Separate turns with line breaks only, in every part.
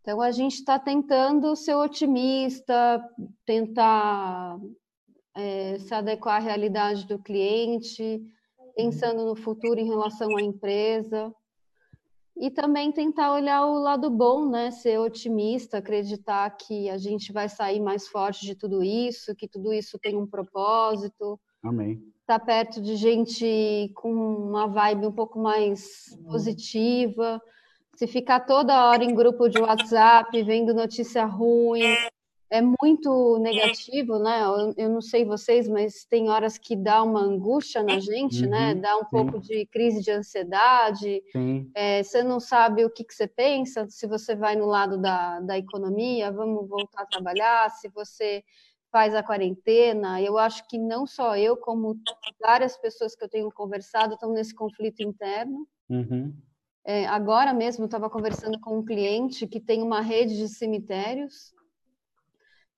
Então a gente está tentando ser otimista, tentar é, se adequar à realidade do cliente, pensando no futuro em relação à empresa. E também tentar olhar o lado bom, né? Ser otimista, acreditar que a gente vai sair mais forte de tudo isso, que tudo isso tem um propósito.
Amém.
Estar tá perto de gente com uma vibe um pouco mais positiva. Se ficar toda hora em grupo de WhatsApp, vendo notícia ruim, é muito negativo, né? Eu, eu, não sei vocês, mas tem horas que dá uma angústia na gente, né? uhum, né? Dá um sim. pouco de crise de ansiedade. É, você não sabe o que, que, você pensa, se você vai no lado da, da economia, vamos voltar a trabalhar, se você faz a quarentena. Eu acho que não só eu, como várias pessoas que eu tenho conversado estão nesse conflito interno.
Uhum.
É, agora mesmo estava conversando com um cliente que tem uma rede de cemitérios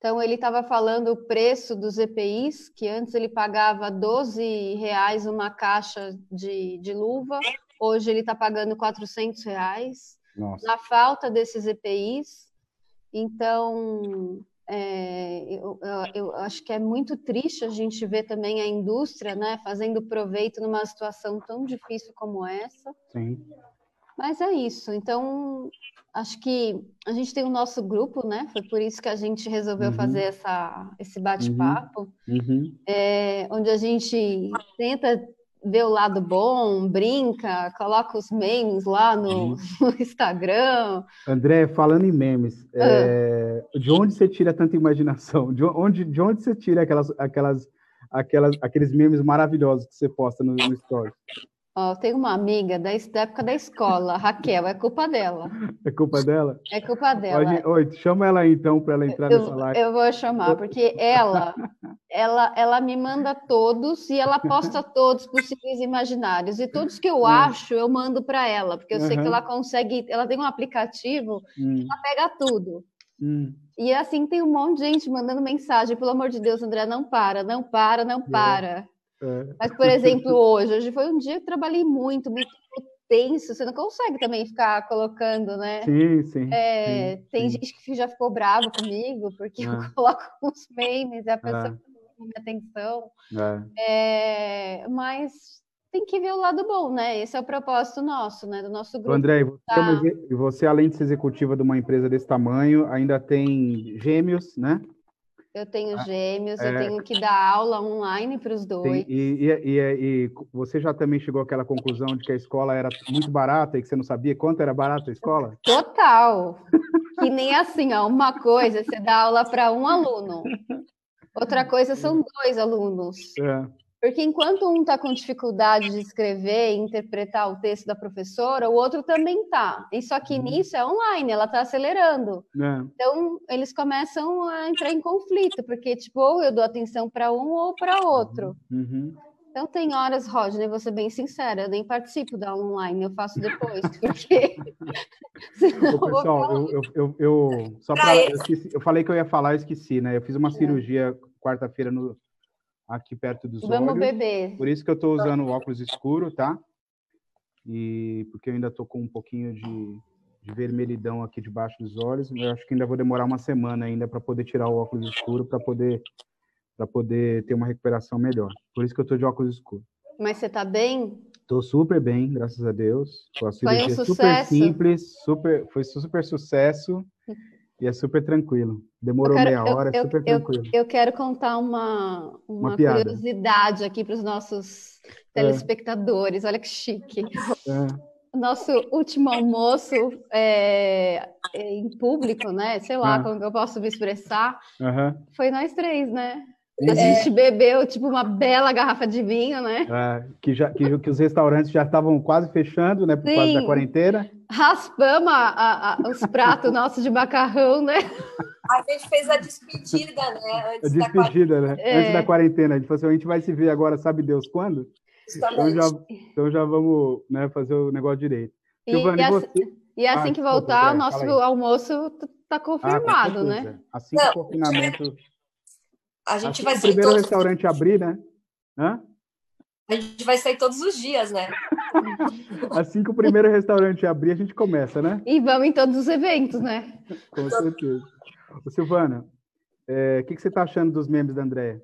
então, ele estava falando o preço dos EPIs, que antes ele pagava 12 reais uma caixa de, de luva, hoje ele está pagando 400 reais.
Nossa.
Na falta desses EPIs. Então, é, eu, eu, eu, acho que é muito triste a gente ver também a indústria né, fazendo proveito numa situação tão difícil como essa.
Sim.
Mas é isso. Então, acho que a gente tem o nosso grupo, né? Foi por isso que a gente resolveu uhum. fazer essa, esse bate-papo,
uhum. uhum.
é, onde a gente tenta ver o lado bom, brinca, coloca os memes lá no, no Instagram.
André, falando em memes, ah. é, de onde você tira tanta imaginação? De onde, de onde você tira aquelas, aquelas, aquelas, aqueles memes maravilhosos que você posta no, no Stories?
Ó, tem uma amiga da, da, época da escola, Raquel, é culpa dela.
É culpa dela?
É culpa dela.
Oi, oi chama ela aí, então para ela entrar
eu,
nessa live.
Eu vou chamar, porque ela, ela, ela me manda todos e ela posta todos possíveis imaginários. E todos que eu é. acho, eu mando para ela, porque eu uhum. sei que ela consegue, ela tem um aplicativo hum. que ela pega tudo.
Hum.
E assim tem um monte de gente mandando mensagem, pelo amor de Deus, André, não para, não para, não é. para.
É.
Mas, por exemplo, hoje, hoje foi um dia que trabalhei muito, muito tenso, você não consegue também ficar colocando, né?
Sim, sim.
É,
sim
tem
sim.
gente que já ficou bravo comigo, porque eu ah. coloco uns memes e a pessoa não ah. minha atenção. É. mas tem que ver o lado bom, né? Esse é o propósito nosso, né? Do nosso grupo.
André, você, tá... você, além de ser executiva de uma empresa desse tamanho, ainda tem gêmeos, né?
Eu tenho ah, gêmeos, é, eu tenho que dar aula online para os dois.
E, e, e, e, você já também chegou àquela conclusão de que a escola era muito barata e que você não sabia quanto era barata a escola?
Total. que nem assim, ó, uma coisa você dá aula para um aluno, outra coisa são dois alunos.
É.
Porque enquanto um está com dificuldade de escrever e interpretar o texto da professora, o outro também está. E só que uhum. nisso é online, ela está acelerando.
É.
Então, eles começam a entrar em conflito, porque, tipo, ou eu dou atenção para um ou para outro.
Uhum.
Então, tem horas, Rodney, vou ser bem sincera, eu nem participo da online, eu faço depois, porque.
Ô, pessoal, eu, eu, eu, eu, só pra, eu, esqueci, eu falei que eu ia falar, eu esqueci, né? Eu fiz uma é. cirurgia quarta-feira no aqui perto dos
Vamos
olhos.
beber.
Por isso que eu estou usando óculos escuro, tá? E porque eu ainda estou com um pouquinho de, de vermelhidão aqui debaixo dos olhos. Eu acho que ainda vou demorar uma semana ainda para poder tirar o óculos escuro para poder para poder ter uma recuperação melhor. Por isso que eu estou de óculos escuros.
Mas você está bem?
Estou super bem, graças a Deus. Foi uma cirurgia um super simples, super, foi super sucesso. E é super tranquilo. Demorou quero, meia hora, é eu, é super eu, tranquilo.
Eu, eu, quero contar uma, uma, uma curiosidade aqui para os nossos telespectadores. É. Olha que chique.
É.
Nosso último almoço é, é em público, né? Sei lá é. como eu posso me expressar.
Uhum.
Foi nós três, né? A gente bebeu tipo uma bela garrafa de vinho, né?
É, que, já, que, que, os restaurantes já estavam quase fechando, né? Por Sim. causa da quarentena.
Raspamos a, a, a, os pratos nossos de macarrão, né?
A gente fez a despedida, né?
Antes a despedida, né? É. Antes da quarentena. A gente falou assim, a gente vai se ver agora, sabe Deus quando? Então já, então já vamos né, fazer o negócio direito.
E, e, assim, você... e assim ah, que voltar, o nosso almoço está confirmado, ah, né?
Assim que o confinamento
a gente vai sair.
O primeiro todos... restaurante abrir, né? Hã?
A gente vai sair todos os dias, né?
Assim que o primeiro restaurante abrir, a gente começa, né?
E vamos em todos os eventos, né?
Com certeza. Ô, Silvana, é, o que, que você está achando dos memes da Andréia?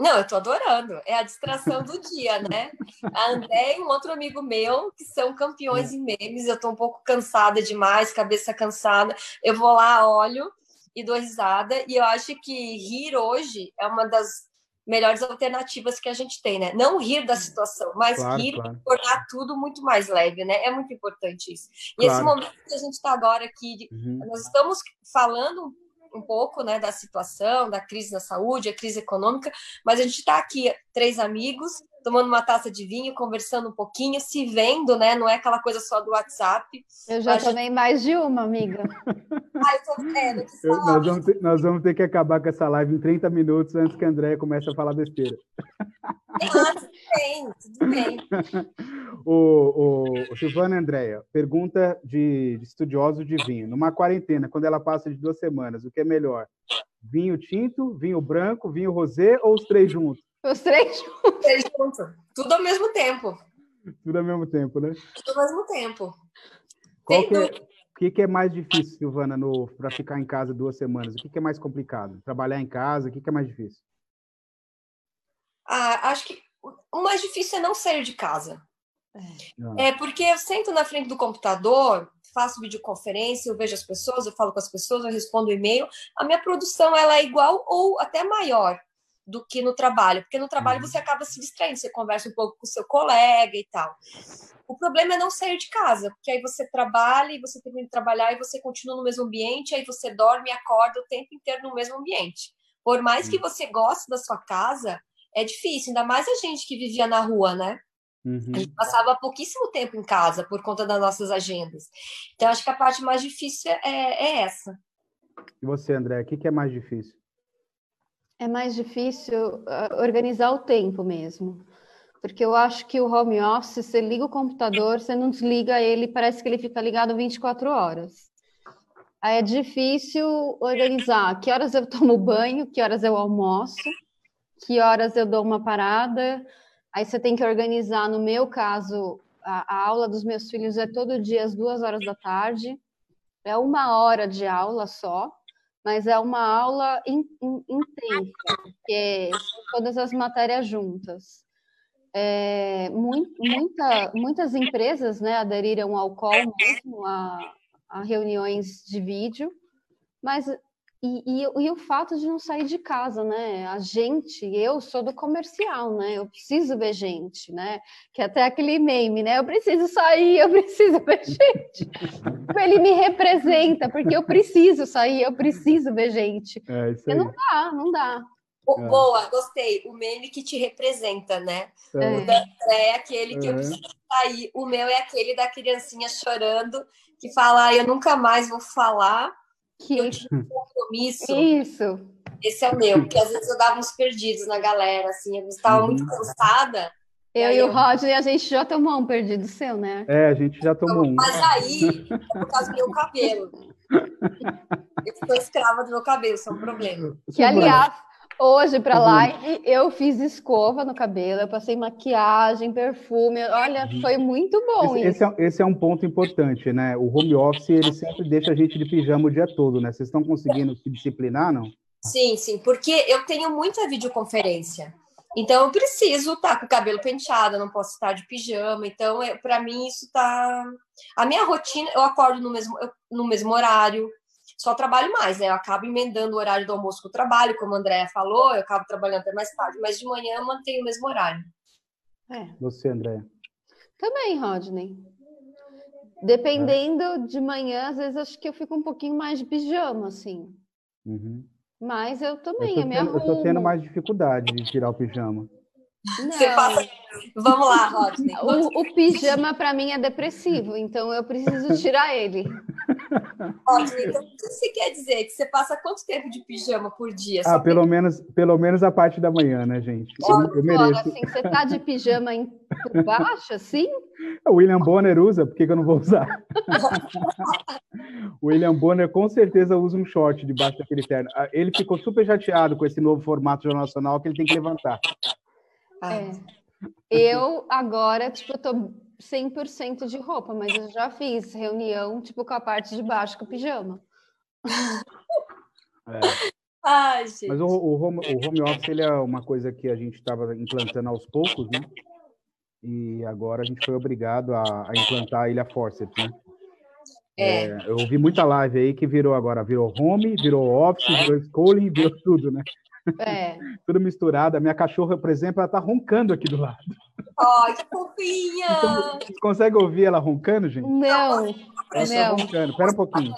Não, eu tô adorando. É a distração do dia, né? A André e um outro amigo meu, que são campeões em memes. Eu tô um pouco cansada demais, cabeça cansada. Eu vou lá, olho e dou risada. E eu acho que rir hoje é uma das melhores alternativas que a gente tem, né? Não rir da situação, mas
Claro,
rir
claro.
e tornar tudo muito mais leve, né? É muito importante isso. E
Claro.
esse momento que a gente está agora aqui, de-
Uhum.
nós estamos falando um pouco, né, da situação, da crise na saúde, a crise econômica, mas a gente está aqui, três amigos, tomando uma taça de vinho, conversando um pouquinho, se vendo, né? Não é aquela coisa só do WhatsApp.
Eu já
Acho-
tomei mais de uma, amiga.
Ah, eu tô vendo que
Eu- nós, vamos ter, nós vamos ter que acabar com essa live em 30 minutos antes que a Andréia comece a falar besteira.
Ah, tudo bem, tudo bem.
O, o, o Silvana Andréia, pergunta de, de estudioso de vinho. Numa quarentena, quando ela passa de duas semanas, o que é melhor? Vinho tinto, vinho branco, vinho rosé ou os três juntos?
Os três
Três juntos. Tudo ao mesmo tempo.
Tudo ao mesmo tempo, né?
Tudo ao mesmo tempo.
Qual que é, o que, que é mais difícil, Silvana, para ficar em casa duas semanas? O que, que é mais complicado? Trabalhar em casa, o que, que é mais difícil?
Ah, acho que o mais difícil é não sair de casa.
Ah,
É porque eu sento na frente do computador, faço videoconferência, eu vejo as pessoas, eu falo com as pessoas, eu respondo e-mail. A minha produção ela é igual ou até maior do que no trabalho, porque no trabalho
Uhum.
você acaba se distraindo, você conversa um pouco com o seu colega e tal. O problema é não sair de casa, porque aí você trabalha e você termina de trabalhar e você continua no mesmo ambiente, aí você dorme e acorda o tempo inteiro no mesmo ambiente. Por mais que você goste da sua casa, é difícil, ainda mais a gente que vivia na rua, né?
uhum.
A gente passava pouquíssimo tempo em casa por conta das nossas agendas. Então, acho que a parte mais difícil é, é essa.
E você, André, o que, que é mais difícil?
É mais difícil ah, organizar o tempo mesmo. Porque eu acho que o home office, você liga o computador, você não desliga ele, parece que ele fica ligado 24 horas. Aí é difícil organizar que horas eu tomo banho, que horas eu almoço, que horas eu dou uma parada. Aí você tem que organizar, no meu caso, a, a aula dos meus filhos é todo dia às duas horas da tarde. É uma hora de aula só mas é uma aula in- in- intensa, porque são todas as matérias juntas. É, mui- muita- muitas empresas né, aderiram ao call mesmo, a, a reuniões de vídeo, mas e, e- e o fato de não sair de casa, né? A gente, eu sou do comercial, né? Eu preciso ver gente, né? Que é até aquele meme, né? Eu preciso sair, eu preciso ver gente. Ele me representa, porque eu preciso sair, eu preciso ver gente.
É isso
Porque
aí.
não dá, não dá.
É.
Boa, gostei. O meme que te representa, né?
É.
O da André é aquele que eu
Uhum.
preciso sair. O meu é aquele da criancinha chorando, que fala, ah, eu nunca mais vou falar,
Que
eu um compromisso.
isso.
Esse é o meu, porque às vezes eu dava uns perdidos na galera, assim, eu estava
Uhum.
muito cansada.
Eu e o
eu-
Rodney, a gente já tomou um perdido seu, né?
É, a gente já tomou um.
Mas aí, é por causa do meu cabelo. Eu sou escrava do meu cabelo, isso é um problema.
Que, aliás, hoje para
Uhum.
live eu fiz escova no cabelo, eu passei maquiagem, perfume. Olha, foi muito bom
Esse,
isso.
esse, é, esse é um ponto importante, né? O home office, ele sempre deixa a gente de pijama o dia todo, né? Vocês estão conseguindo se disciplinar, não?
Sim, sim, porque eu tenho muita videoconferência. Então eu preciso estar com o cabelo penteado, eu não posso estar de pijama. Então, para mim, isso tá. A minha rotina, eu acordo no mesmo, eu- no mesmo horário, só trabalho mais, né? Eu acabo emendando o horário do almoço com o trabalho, como a Andrea falou, eu acabo trabalhando até mais tarde, mas de manhã eu mantenho o mesmo horário.
É,
Você, André.
também, Rodney. Dependendo de manhã, às vezes acho que eu fico um pouquinho mais de pijama, assim.
Uhum.
Mas eu
Eu
também,
tô,
eu me
tendo, eu tô tendo
arrumo.
mais dificuldade de tirar o pijama.
Você
Não.
passa- Vamos lá, Rodney.
O, o pijama para mim é depressivo, então eu preciso tirar ele.
Rodney, então, o que você quer dizer? Que você passa quanto tempo de pijama por dia?
Ah, pelo menos, pelo menos a parte da manhã, né, gente? Eu, eu
Agora,
mereço.
assim, você tá de pijama em, por baixo, assim?
O William Bonner usa, por que, que eu não vou usar? o William Bonner com certeza usa um short debaixo daquele terno. Ah, Ele ficou super chateado com esse novo formato Jornal Nacional que ele tem que levantar.
É. Eu agora, tipo, eu tô 100% de roupa, mas eu já fiz reunião, tipo, com a parte de baixo com o pijama.
É.
Ai, gente.
Mas o, o home, o home office ele é uma coisa que a gente estava implantando aos poucos, né? E agora a gente foi obrigado a, a implantar a ilha Forceps, né?
É.
É, eu vi muita live aí que virou agora, virou home, virou office, virou schooling, virou tudo, né?
É.
Tudo misturado. A minha cachorra, por exemplo, ela tá roncando aqui do lado.
Ai, que fofinha!
Então, vocês conseguem ouvir ela roncando, gente?
Não,
Ela tá
não.
roncando. Pera um pouquinho.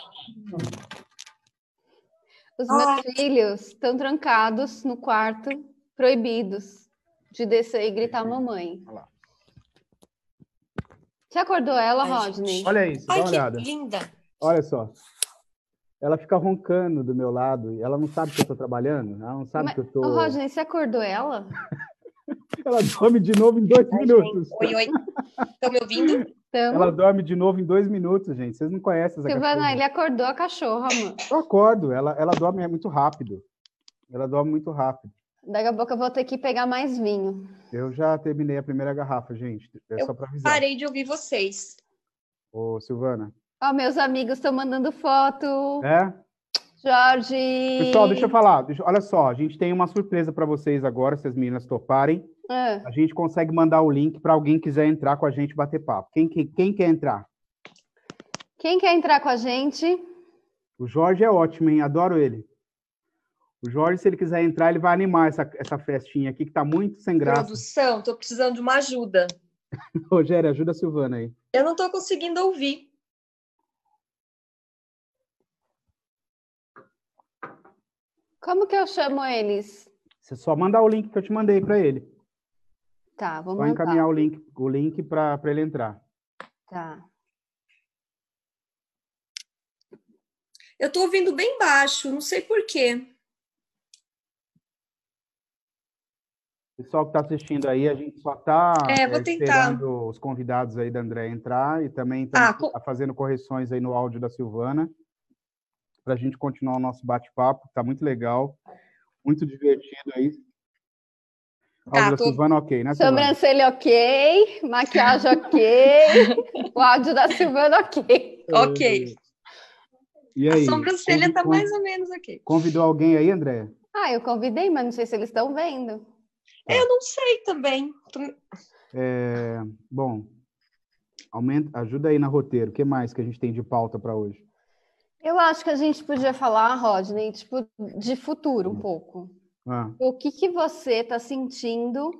Os meus filhos estão trancados no quarto, proibidos de descer e gritar mamãe.
Olha lá.
Você acordou ela,
Ai,
Rodney?
Olha isso, dá
Ai,
uma
que
olhada.
linda!
Olha só. Ela fica roncando do meu lado e ela não sabe que eu tô trabalhando, ela não sabe
Mas-
que eu tô.
Ô, Rodney, você acordou ela?
Ela dorme de novo em dois
Ai,
minutos.
gente. Oi, oi. Estão me ouvindo?
Então,
Ela dorme de novo em dois minutos, gente. Vocês não conhecem essa
Silvana,
cachorra.
ele acordou a cachorra, mano.
Eu acordo, ela, ela dorme muito rápido. Ela dorme muito rápido.
Daqui a pouco eu vou ter que pegar mais vinho.
Eu já terminei a primeira garrafa, gente. É
Eu
só pra avisar.
Parei de ouvir vocês.
Ô, Silvana.
Ó, meus amigos estão mandando foto.
É?
Jorge.
Pessoal, deixa eu falar. Deixa- olha só, a gente tem uma surpresa pra vocês agora, se as meninas toparem.
Ah,
A gente consegue mandar o link pra alguém que quiser entrar com a gente e bater papo. Quem, quem, quem quer entrar?
quem quer entrar com a gente?
O Jorge é ótimo, hein? Adoro ele. O Jorge, se ele quiser entrar, ele vai animar essa, essa festinha aqui, que tá muito sem graça.
Produção, tô precisando de uma ajuda.
Rogério, ajuda a Silvana aí.
Eu não tô conseguindo ouvir.
Como que eu chamo eles?
Você só mandar o link que eu te mandei pra ele.
Tá, vou
Só
mandar.
encaminhar o link, o link para ele entrar.
Tá.
Eu tô ouvindo bem baixo, não sei por quê.
Pessoal que está assistindo aí, a gente só está
É, vou tentar.
esperando os convidados aí da André entrar e também
Ah,
estamos
co-
fazendo correções aí no áudio da Silvana para a gente continuar o nosso bate-papo. Tá muito legal, muito divertido aí.
Tá,
áudio da
tô-
Silvana, ok, né?
Sobrancelha ok, maquiagem ok, o áudio da Silvana ok.
Ok.
E
A
aí?
sobrancelha tá
Convi-
mais ou menos ok.
Convidou alguém aí, André?
Ah, eu convidei, mas não sei se eles estão vendo.
Eu não sei também.
É, bom, aumenta, ajuda aí na roteiro. O que mais que a gente tem de pauta para hoje?
Eu acho que a gente podia falar, Rodney, tipo, de futuro um pouco.
Ah.
O que que você tá sentindo?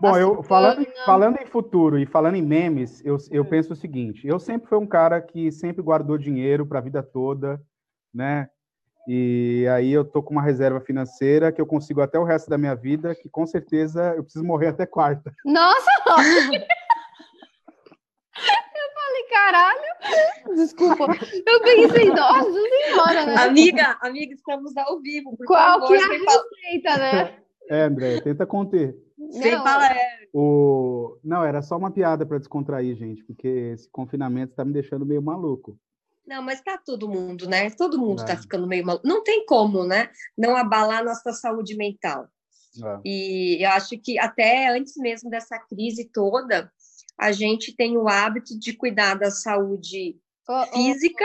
Bom, eu falando, falando em futuro e falando em memes, eu, eu penso o seguinte: eu sempre fui um cara que sempre guardou dinheiro para a vida toda, né? E aí eu tô com uma reserva financeira que eu consigo até o resto da minha vida, que com certeza eu preciso morrer até quarta.
Nossa, caralho! Desculpa, eu pensei, nossa senhora, né?
Amiga, amiga, estamos ao vivo. Por
Qual
favor,
que é a receita, né?
É, André, tenta conter.
sem
Não.
falar, é.
O... Não, era só uma piada para descontrair, gente, porque esse confinamento está me deixando meio maluco.
Não, mas tá todo mundo, né? Todo mundo tá
É.
ficando meio maluco. Não tem como, né? Não abalar nossa saúde mental.
É.
E eu acho que até antes mesmo dessa crise toda, a gente tem o hábito de cuidar da saúde
Ô, ô,
física.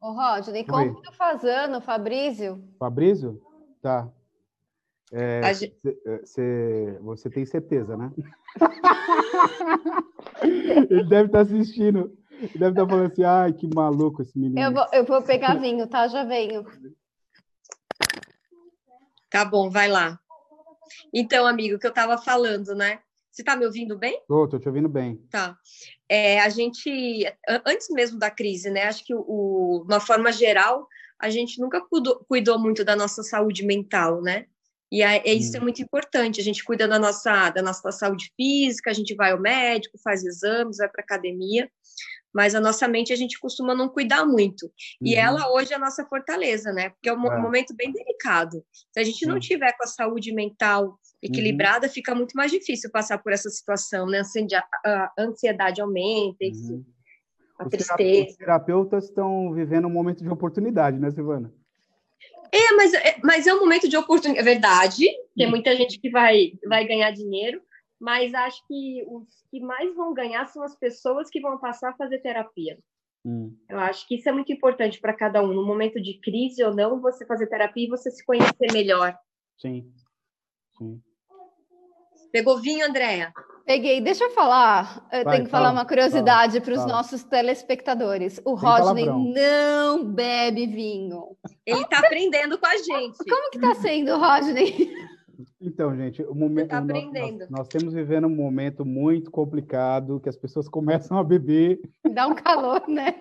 ô, Rodney,
Oi.
como tá fazendo, Fabrício?
Fabrício? Tá. É,
A gen-
cê- é, cê- você tem certeza, né? Ele deve estar assistindo. Ele deve estar falando assim, ai, que maluco esse menino.
Eu vou, eu vou pegar vinho, tá? Já venho.
Tá bom, vai lá. Então, amigo, o que eu estava falando, né? Você tá me ouvindo bem?
Tô, tô te ouvindo bem.
Tá. É, a gente, antes mesmo da crise, né? Acho que o, uma forma geral, a gente nunca cuidou, cuidou muito da nossa saúde mental, né? E a- é, isso é
Hum.
muito importante. A gente cuida da nossa, da nossa saúde física, a gente vai ao médico, faz exames, vai para academia, mas a nossa mente a gente costuma não cuidar muito. E
Uhum.
ela hoje é a nossa fortaleza, né? Porque é um
É.
momento bem delicado. Se a gente não tiver com a saúde mental equilibrada,
Uhum.
fica muito mais difícil passar por essa situação, né? A ansiedade aumenta,
Uhum.
a
Os,
tristeza.
os terapeutas estão vivendo um momento de oportunidade, né, Silvana?
É, mas é, mas é um momento de oportunidade. É verdade, tem muita gente que vai, vai ganhar dinheiro, mas acho que os que mais vão ganhar são as pessoas que vão passar a fazer terapia. Hum. Eu acho que isso é muito importante para cada um. No momento de crise ou não, você fazer terapia e você se conhecer melhor.
Sim. Sim.
Pegou vinho, Andréa?
Peguei. Deixa eu falar. Eu Vai, tenho que fala, falar uma curiosidade para os nossos telespectadores. O Rodney não bebe vinho.
Ele está aprendendo com a gente.
Como que está sendo, Rodney?
Então, gente, o momento tá
aprendendo.
Nós, nós, temos vivendo um momento muito complicado, que as pessoas começam a beber.
Dá um calor, né?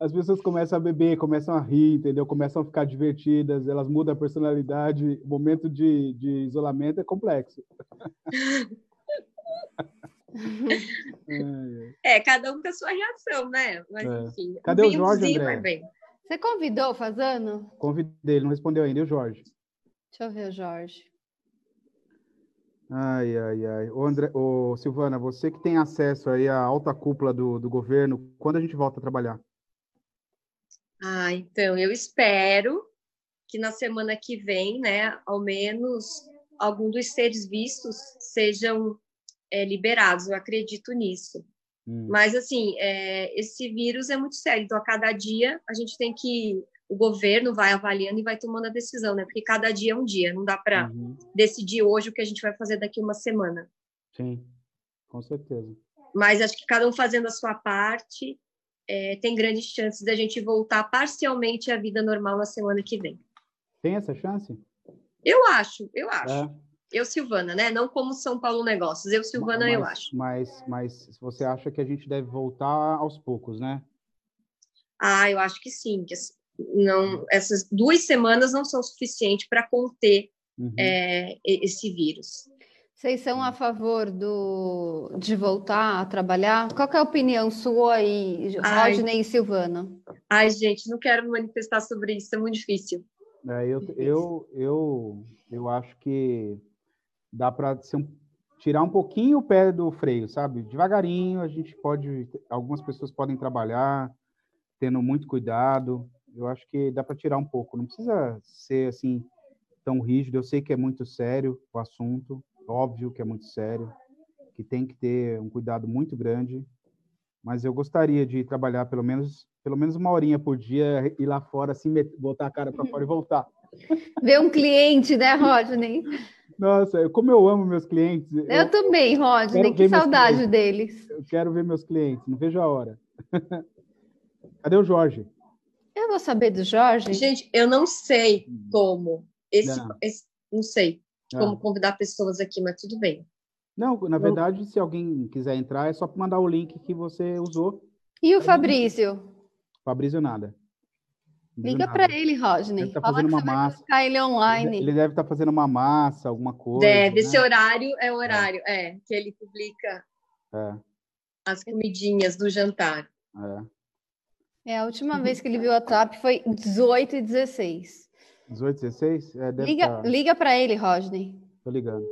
As pessoas começam a beber, começam a rir, entendeu? Começam a ficar divertidas, elas mudam a personalidade. O momento de, de isolamento é complexo.
é, cada um com a sua reação, né? Mas, é. enfim.
Cadê o Jorge, André?
Você convidou o Fazano?
Convidei, ele não respondeu ainda. E o Jorge?
Deixa eu ver o Jorge.
Ai, ai, ai. Ô, André, ô, Silvana, você que tem acesso aí à alta cúpula do, do governo, quando a gente volta a trabalhar?
Ah, então, eu espero que na semana que vem, né, ao menos algum dos seres vistos sejam é, liberados. Eu acredito nisso. Hum. Mas, assim, é, esse vírus é muito sério. Então, a cada dia, a gente tem que o governo vai avaliando e vai tomando a decisão, né? Porque cada dia é um dia, não dá para uhum. decidir hoje o que a gente vai fazer daqui uma semana.
Sim, com certeza.
Mas acho que cada um fazendo a sua parte, é, tem grandes chances da gente voltar parcialmente à vida normal na semana que vem.
Tem essa chance?
Eu acho, eu acho. É. Eu, Silvana, né? Não como São Paulo Negócios. Eu, Silvana,
mas,
eu acho.
Mas, mas você acha que a gente deve voltar aos poucos, né?
Ah, eu acho que sim. Que não, essas duas semanas não são suficientes para conter uhum. é, esse vírus.
Vocês são a favor do, de voltar a trabalhar? Qual é a opinião sua e Rodney e Silvana?
Ai, gente, não quero me manifestar sobre isso, é muito difícil.
É, eu, eu, eu, eu acho que dá para um, tirar um pouquinho o pé do freio, sabe? Devagarinho, a gente pode, algumas pessoas podem trabalhar, tendo muito cuidado, eu acho que dá para tirar um pouco. Não precisa ser assim tão rígido. Eu sei que é muito sério o assunto, óbvio que é muito sério, que tem que ter um cuidado muito grande. Mas eu gostaria de trabalhar pelo menos pelo menos uma horinha por dia, ir lá fora, assim, botar a cara para fora e voltar.
Ver um cliente, né, Rodney?
Nossa, como eu amo meus clientes.
Eu, eu também, Rodney, que saudade deles.
Eu quero ver meus clientes, não vejo a hora. Cadê o Jorge?
Eu vou saber do Jorge.
Gente, eu não sei hum. como. Esse, não, esse, não sei como convidar pessoas aqui, mas tudo bem.
Não, na verdade, se alguém quiser entrar, é só mandar o link que você usou.
E o Fabrício?
Fabrício nada.
Liga para ele, Rodney.
Ele tá fazendo uma massa.
ele online.
Ele deve estar tá fazendo uma massa, alguma coisa.
Deve. Né? Esse horário é o horário, é, é que ele publica
é.
as comidinhas do jantar.
É.
É, a última vez que ele viu a TAP foi 18 e 16.
18 e 16? É,
liga tá... liga para ele, Rodney.
Tô ligando.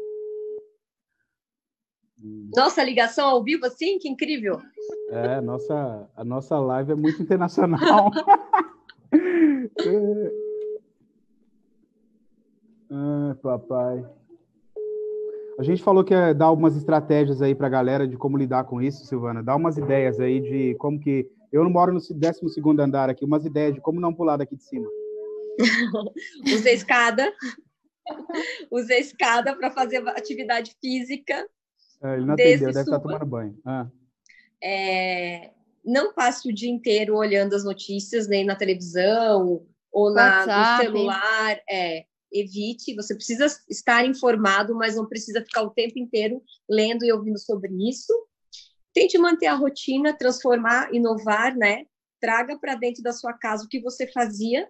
Nossa, ligação ao vivo assim? Que incrível!
É, nossa, a nossa live é muito internacional. Ai, papai. A gente falou que ia dar algumas estratégias aí para a galera de como lidar com isso, Silvana. Dá umas ideias aí de como que eu não moro no 12 andar aqui, umas ideias de como não pular daqui de cima.
Usa escada. Usa escada para fazer atividade física.
É, ele não atendeu, deve estar tomando banho. Ah.
É, não passe o dia inteiro olhando as notícias, nem na televisão ou na, no celular. É, evite, você precisa estar informado, mas não precisa ficar o tempo inteiro lendo e ouvindo sobre isso. Tente manter a rotina, transformar, inovar, né? Traga para dentro da sua casa o que você fazia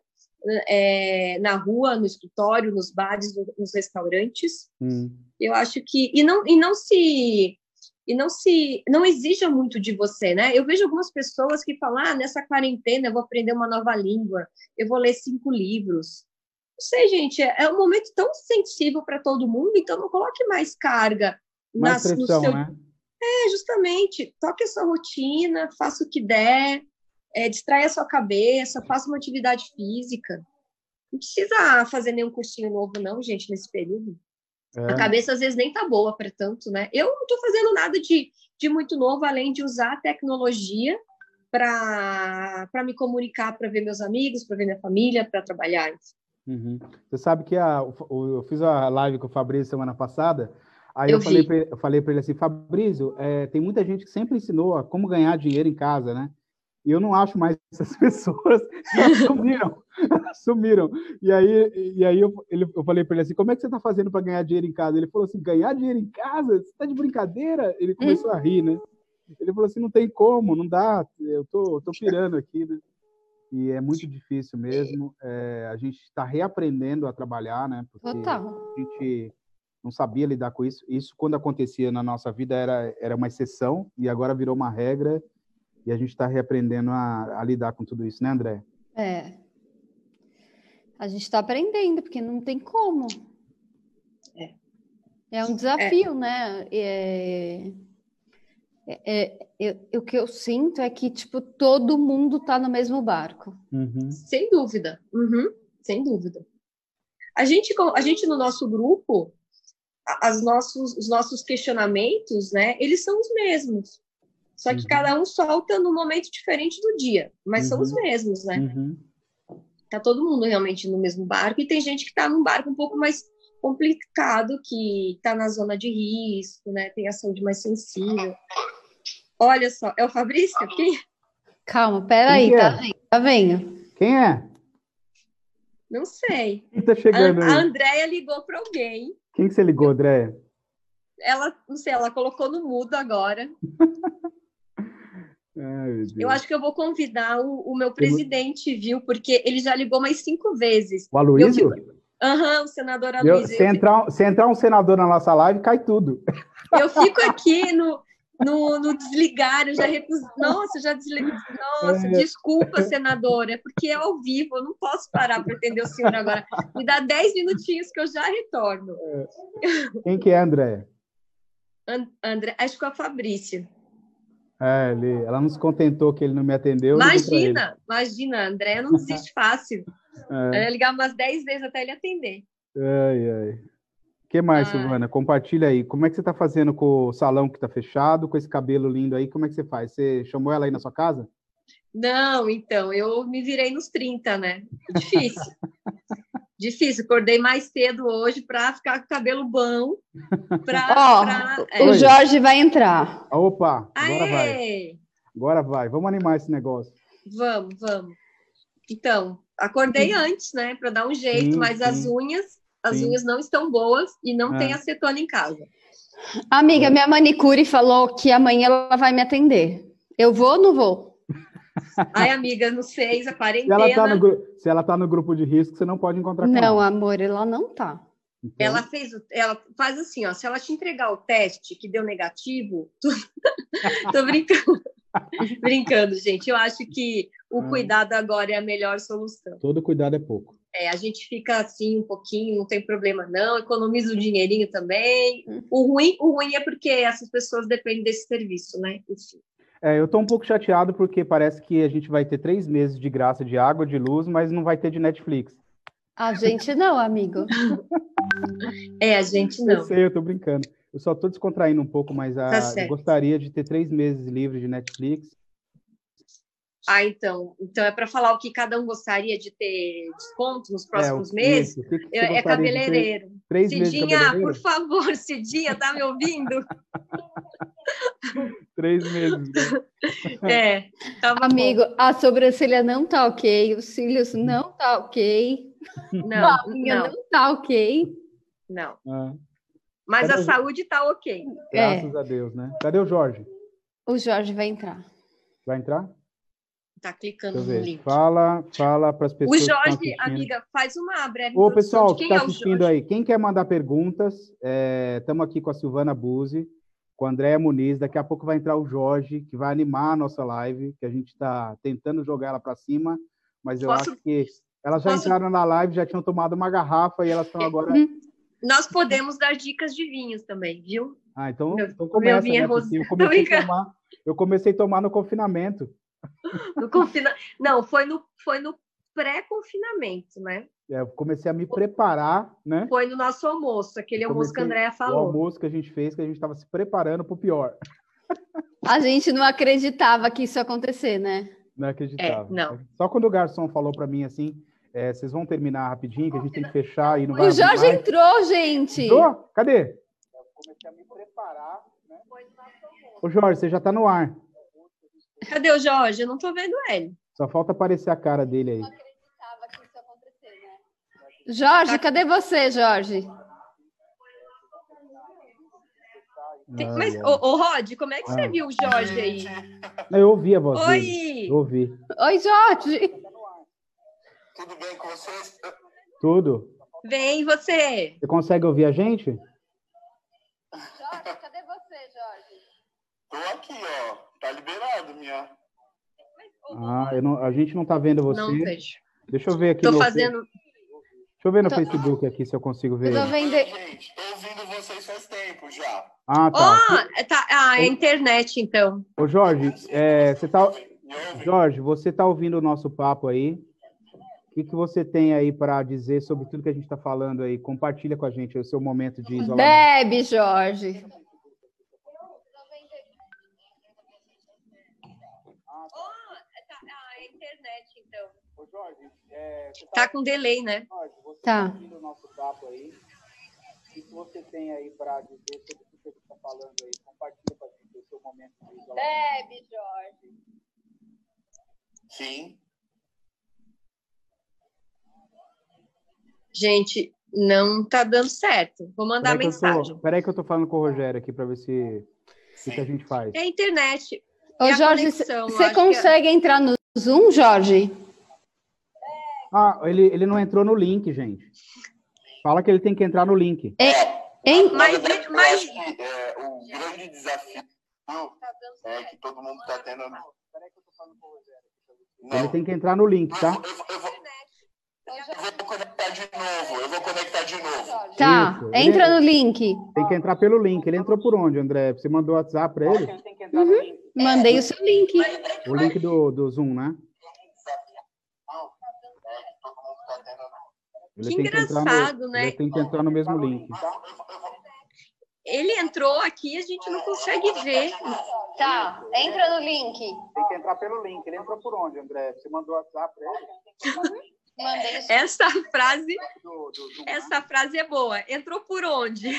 é, na rua, no escritório, nos bares, nos restaurantes.
Hum.
Eu acho que e não e não se e não se não exija muito de você, né? Eu vejo algumas pessoas que falam: ah, nessa quarentena eu vou aprender uma nova língua, eu vou ler cinco livros. Não sei, gente, é, é um momento tão sensível para todo mundo, então não coloque mais carga
mais nas, pressão, no seu, né?
É, justamente, toque a sua rotina, faça o que der, é, distraia a sua cabeça, faça uma atividade física. Não precisa fazer nenhum cursinho novo, não, gente, nesse período. É. A cabeça às vezes nem tá boa para tanto, né? Eu não estou fazendo nada de, de muito novo, além de usar a tecnologia para me comunicar, para ver meus amigos, para ver minha família, para trabalhar.
Uhum. Você sabe que a, eu fiz a live com o Fabrício semana passada, aí eu, eu falei para eu falei ele assim, Fabrício, é, tem muita gente que sempre ensinou a como ganhar dinheiro em casa, né? E eu não acho mais essas pessoas, sumiram, sumiram. E aí, e aí eu, ele, eu falei para ele assim, como é que você está fazendo para ganhar dinheiro em casa? Ele falou assim, ganhar dinheiro em casa? Você está de brincadeira? Ele começou hum. a rir, né? Ele falou assim, não tem como, não dá, eu tô, tô pirando aqui, né? E é muito difícil mesmo. É, a gente está reaprendendo a trabalhar, né? Porque Total. a gente não sabia lidar com isso. Isso, quando acontecia na nossa vida, era, era uma exceção e agora virou uma regra e a gente está reaprendendo a, a, lidar com tudo isso, né, André?
É. A gente está aprendendo, porque não tem como. É, é um desafio, é. né? É... É, é, o que eu sinto é que, tipo, todo mundo está no mesmo barco.
Uhum. Sem dúvida. Uhum. Sem dúvida. A gente, a gente no nosso grupo, as nossos, os nossos questionamentos, né, eles são os mesmos. Só que uhum. cada um solta num momento diferente do dia, mas são os uhum. mesmos, né? Uhum. Tá todo mundo realmente no mesmo barco e tem gente que está num barco um pouco mais complicado, que está na zona de risco, né? Tem a saúde mais sensível. Olha só, é o Fabrício aqui?
Calma, peraí, tá, é? tá vendo?
Quem é?
Não sei.
Quem tá chegando
a, a Andréia ligou para alguém.
Quem que você ligou, Andréia?
Ela, não sei, ela colocou no mudo agora. Ai, eu acho que eu vou convidar o, o meu presidente, viu? Porque ele já ligou mais cinco vezes.
O Aloysio?
Aham, uhum, o senador Aloysio.
Se, entrar, se entrar um senador na nossa live, cai tudo.
Eu fico aqui no, no, no desligar, eu já recuso. Nossa, já desliguei. Nossa, é. desculpa, senadora, é porque é ao vivo, eu não posso parar para atender o senhor agora. Me dá 10 minutinhos que eu já retorno. É.
Quem que é, André?
And, André, acho que é a Fabrício.
É, ele, ela não se contentou que ele não me atendeu.
Imagina, imagina, André não desiste fácil. É. Ligar umas 10 vezes até ele atender.
Ai, ai. O que mais, ah. Silvana? Compartilha aí. Como é que você está fazendo com o salão que está fechado, com esse cabelo lindo aí? Como é que você faz? Você chamou ela aí na sua casa?
Não, então, eu me virei nos 30, né? Difícil. Difícil, acordei mais cedo hoje para ficar com o cabelo bom. Pra,
oh, pra, é. O Jorge vai entrar.
Opa, agora Aê! vai. Agora vai. Vamos animar esse negócio.
Vamos, vamos. Então, acordei antes, né, para dar um jeito, sim, mas sim. as unhas, as sim. unhas não estão boas e não é. tem acetona em casa.
Amiga, minha manicure falou que amanhã ela vai me atender. Eu vou ou não vou?
Ai, amiga, não sei, a quarentena.
Se ela, tá no, se ela tá no grupo de risco, você não pode encontrar com
não,
ela.
Não, amor, ela não tá.
Então... Ela fez, ela faz assim, ó, se ela te entregar o teste que deu negativo, tu... tô brincando. brincando, gente. Eu acho que o ah. cuidado agora é a melhor solução.
Todo cuidado é pouco.
É, a gente fica assim um pouquinho, não tem problema não, economiza um dinheirinho também. O ruim, o ruim é porque essas pessoas dependem desse serviço, né? Enfim.
É, eu estou um pouco chateado porque parece que a gente vai ter três meses de graça de água, de luz, mas não vai ter de Netflix.
A gente não, amigo.
é, a gente não.
Eu sei, eu estou brincando. Eu só estou descontraindo um pouco, mas a, tá gostaria de ter três meses livres de Netflix.
Ah, então. Então é para falar o que cada um gostaria de ter desconto nos é, próximos é, meses. Isso, que que é cabeleireiro.
Três Cidinha,
cabeleireiro? por favor, Cidinha, tá me ouvindo?
Três meses.
Né? É.
Tá Amigo, bom. a sobrancelha não tá ok, os cílios não tá ok.
Não, a unha
não. não tá ok.
Não. Ah. Mas Cadê a o... saúde tá ok.
Graças é. a Deus, né? Cadê o Jorge?
O Jorge vai entrar.
Vai entrar?
Tá clicando no link.
Fala, fala para as pessoas.
O Jorge, amiga, faz uma breve
Ô, pessoal que está é assistindo aí, quem quer mandar perguntas, estamos é, aqui com a Silvana Buzzi com a Andréa Muniz. Daqui a pouco vai entrar o Jorge, que vai animar a nossa live, que a gente está tentando jogar ela para cima, mas eu Posso... acho que elas já Posso... entraram na live, já tinham tomado uma garrafa e elas estão agora. Uhum.
Nós podemos dar dicas de vinhos também, viu?
Ah, então, meu, então começa, né? Eu comecei, tomar, eu comecei a tomar no confinamento.
No confina... Não, foi no, foi no pré-confinamento, né?
É, eu comecei a me preparar, né?
Foi no nosso almoço, aquele almoço que a Andrea
O
falou.
almoço que a gente fez, que a gente estava se preparando para o pior.
A gente não acreditava que isso ia acontecer, né?
Não acreditava.
É, não.
Só quando o garçom falou para mim assim, é, vocês vão terminar rapidinho, que a gente tem que fechar e não vai
O Jorge
mais.
entrou, gente.
Entrou? Cadê? Eu comecei a me preparar, né? Ô Jorge, você já tá no ar.
Cadê o Jorge? Eu não tô vendo ele.
Só falta aparecer a cara dele aí.
Jorge, cadê você, Jorge?
Tem-
Ai,
Mas, ô, ô, Rod, como é que você
Ah.
viu o Jorge aí?
Não, Eu ouvi a voz dele.
Oi!
Eu ouvi.
Oi, Jorge.
Tudo bem com vocês?
Tudo.
Vem você!
Você consegue ouvir a gente?
Jorge, cadê você, Jorge?
Tô aqui, ó. Tá liberado, minha.
Ah, eu não- a gente não tá vendo você.
Não vejo.
Deixa eu ver aqui.
Tô
no,
fazendo.
Deixa eu ver no
Tô-
Facebook aqui se eu consigo ver.
Eu tô vendo.
Gente, tô ouvindo vocês faz tempo já.
Ah, tá.
tá. Ah, é a internet, então.
Ô, Jorge, é, você tá? Jorge, você tá ouvindo o nosso papo aí? O que, que você tem aí para dizer sobre tudo que a gente está falando aí? Compartilha com a gente o seu momento de isolamento.
Bebe, Jorge.
Ó, tá. Ah, é a internet, então.
Ô, Jorge, é, você
Tá com delay, né?
Jorge, você
Tá.
ouvindo o nosso papo aí? O que, você tem aí para dizer sobre tudo que gente está falando aí? Compartilha com a gente o seu momento de isolamento.
Bebe, Jorge.
Sim.
Gente, não tá dando certo. Vou mandar
Peraí
mensagem.
tô, peraí que eu tô falando com o Rogério aqui para ver se o que, a gente faz.
É a internet.
Ô,
E a
Jorge, você
acho que é-
consegue entrar no Zoom, Jorge?
Ah, ele, ele não entrou no link, gente. Fala que ele tem que entrar no link.
Hein?
Na
Mas- mas-
que é, o grande desafio é que todo mundo tá tendo. Não,
Ele tem que entrar no link, tá?
eu, vou- eu vou, eu vou conectar de novo. Eu vou conectar de novo.
Tá,
Isso,
entra
ele-
no link.
Tem que entrar pelo link. Ele entrou por onde, André? Você mandou WhatsApp para ele?
Mandei o seu link.
O link do, do Zoom, né? Ele
Que
tem entrar no-
engraçado, né?
Ele tem que entrar no mesmo link.
Ele entrou aqui, a gente não consegue ver.
Tá, entra no link.
Tem que entrar pelo link. Ele entrou por onde, André? Você mandou WhatsApp para ele?
Essa frase,
né?
essa frase é boa. Entrou por onde?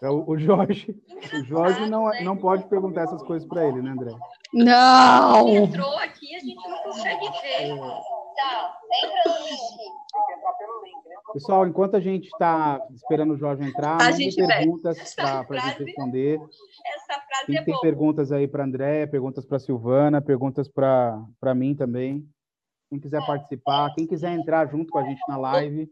É o, o Jorge. O Jorge não, não pode perguntar essas coisas para ele, né, André?
Não!
Entrou aqui, a gente não consegue ver.
Tá, entra no link.
Pessoal, enquanto a gente está esperando o Jorge entrar,
A gente
perguntas para a gente responder.
Essa frase
Quem
é
tem
boa.
perguntas aí para André, perguntas para Silvana, perguntas para mim também. Quem quiser participar, quem quiser entrar junto com a gente na live,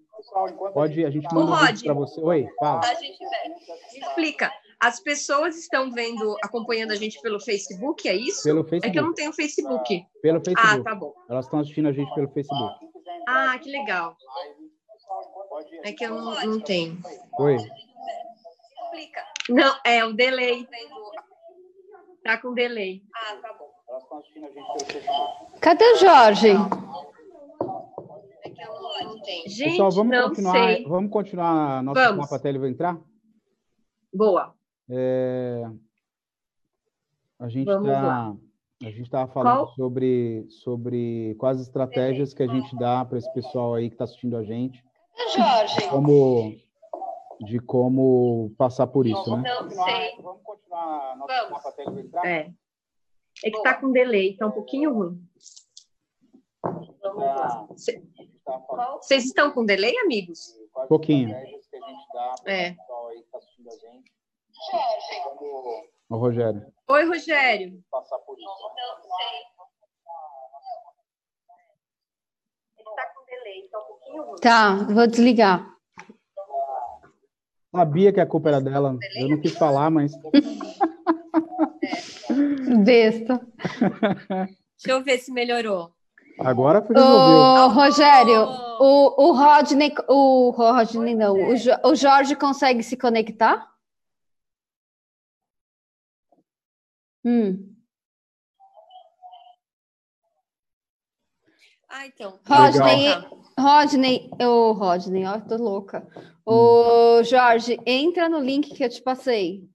pode, a gente manda um para você. Oi, fala.
A gente vê. Explica. As pessoas estão vendo, acompanhando a gente pelo Facebook, é isso?
Pelo
É que eu
Facebook.
não tenho Facebook.
Pelo
Ah,
Facebook.
tá bom.
Elas estão assistindo a gente pelo Facebook.
Ah, que legal. É que eu não, não tenho.
Oi.
Não, é o delay. Tá com delay. Ah, tá bom.
Elas estão assistindo a gente pelo Facebook.
Cadê o Jorge?
É. Gente,
Pessoal, vamos
não
continuar,
sei.
vamos continuar nosso
Vamos.
papo até ele entrar?
Boa.
É, A gente tá,
lá.
a gente estava falando
Qual?
sobre, sobre quais estratégias que a gente dá para esse pessoal aí que está assistindo a gente,
Jorge.
como de como passar por isso, né?
Não sei.
Vamos continuar nosso entrar?
É. É que tá com delay, tá um pouquinho ruim.
Tá
Vocês estão com delay, amigos?
Pouquinho. estratégias que a gente dá para
É.
está como Ô, Rogério,
Oi, Rogério.
passar por isso.
Tá com delay, tá um pouquinho.
Tá, vou desligar.
Sabia que a culpa era dela, eu não quis falar, mas
Besta.
Deixa eu ver se melhorou.
agora resolveu.
Ô, Rogério, o, o Rodney, o Rodney não, o, o Jorge consegue se conectar? Hum,
Ah, então.
Rodney,
Legal.
Rodney, ô Rodney, ó, tô louca. Ô Jorge, entra no link que eu te passei.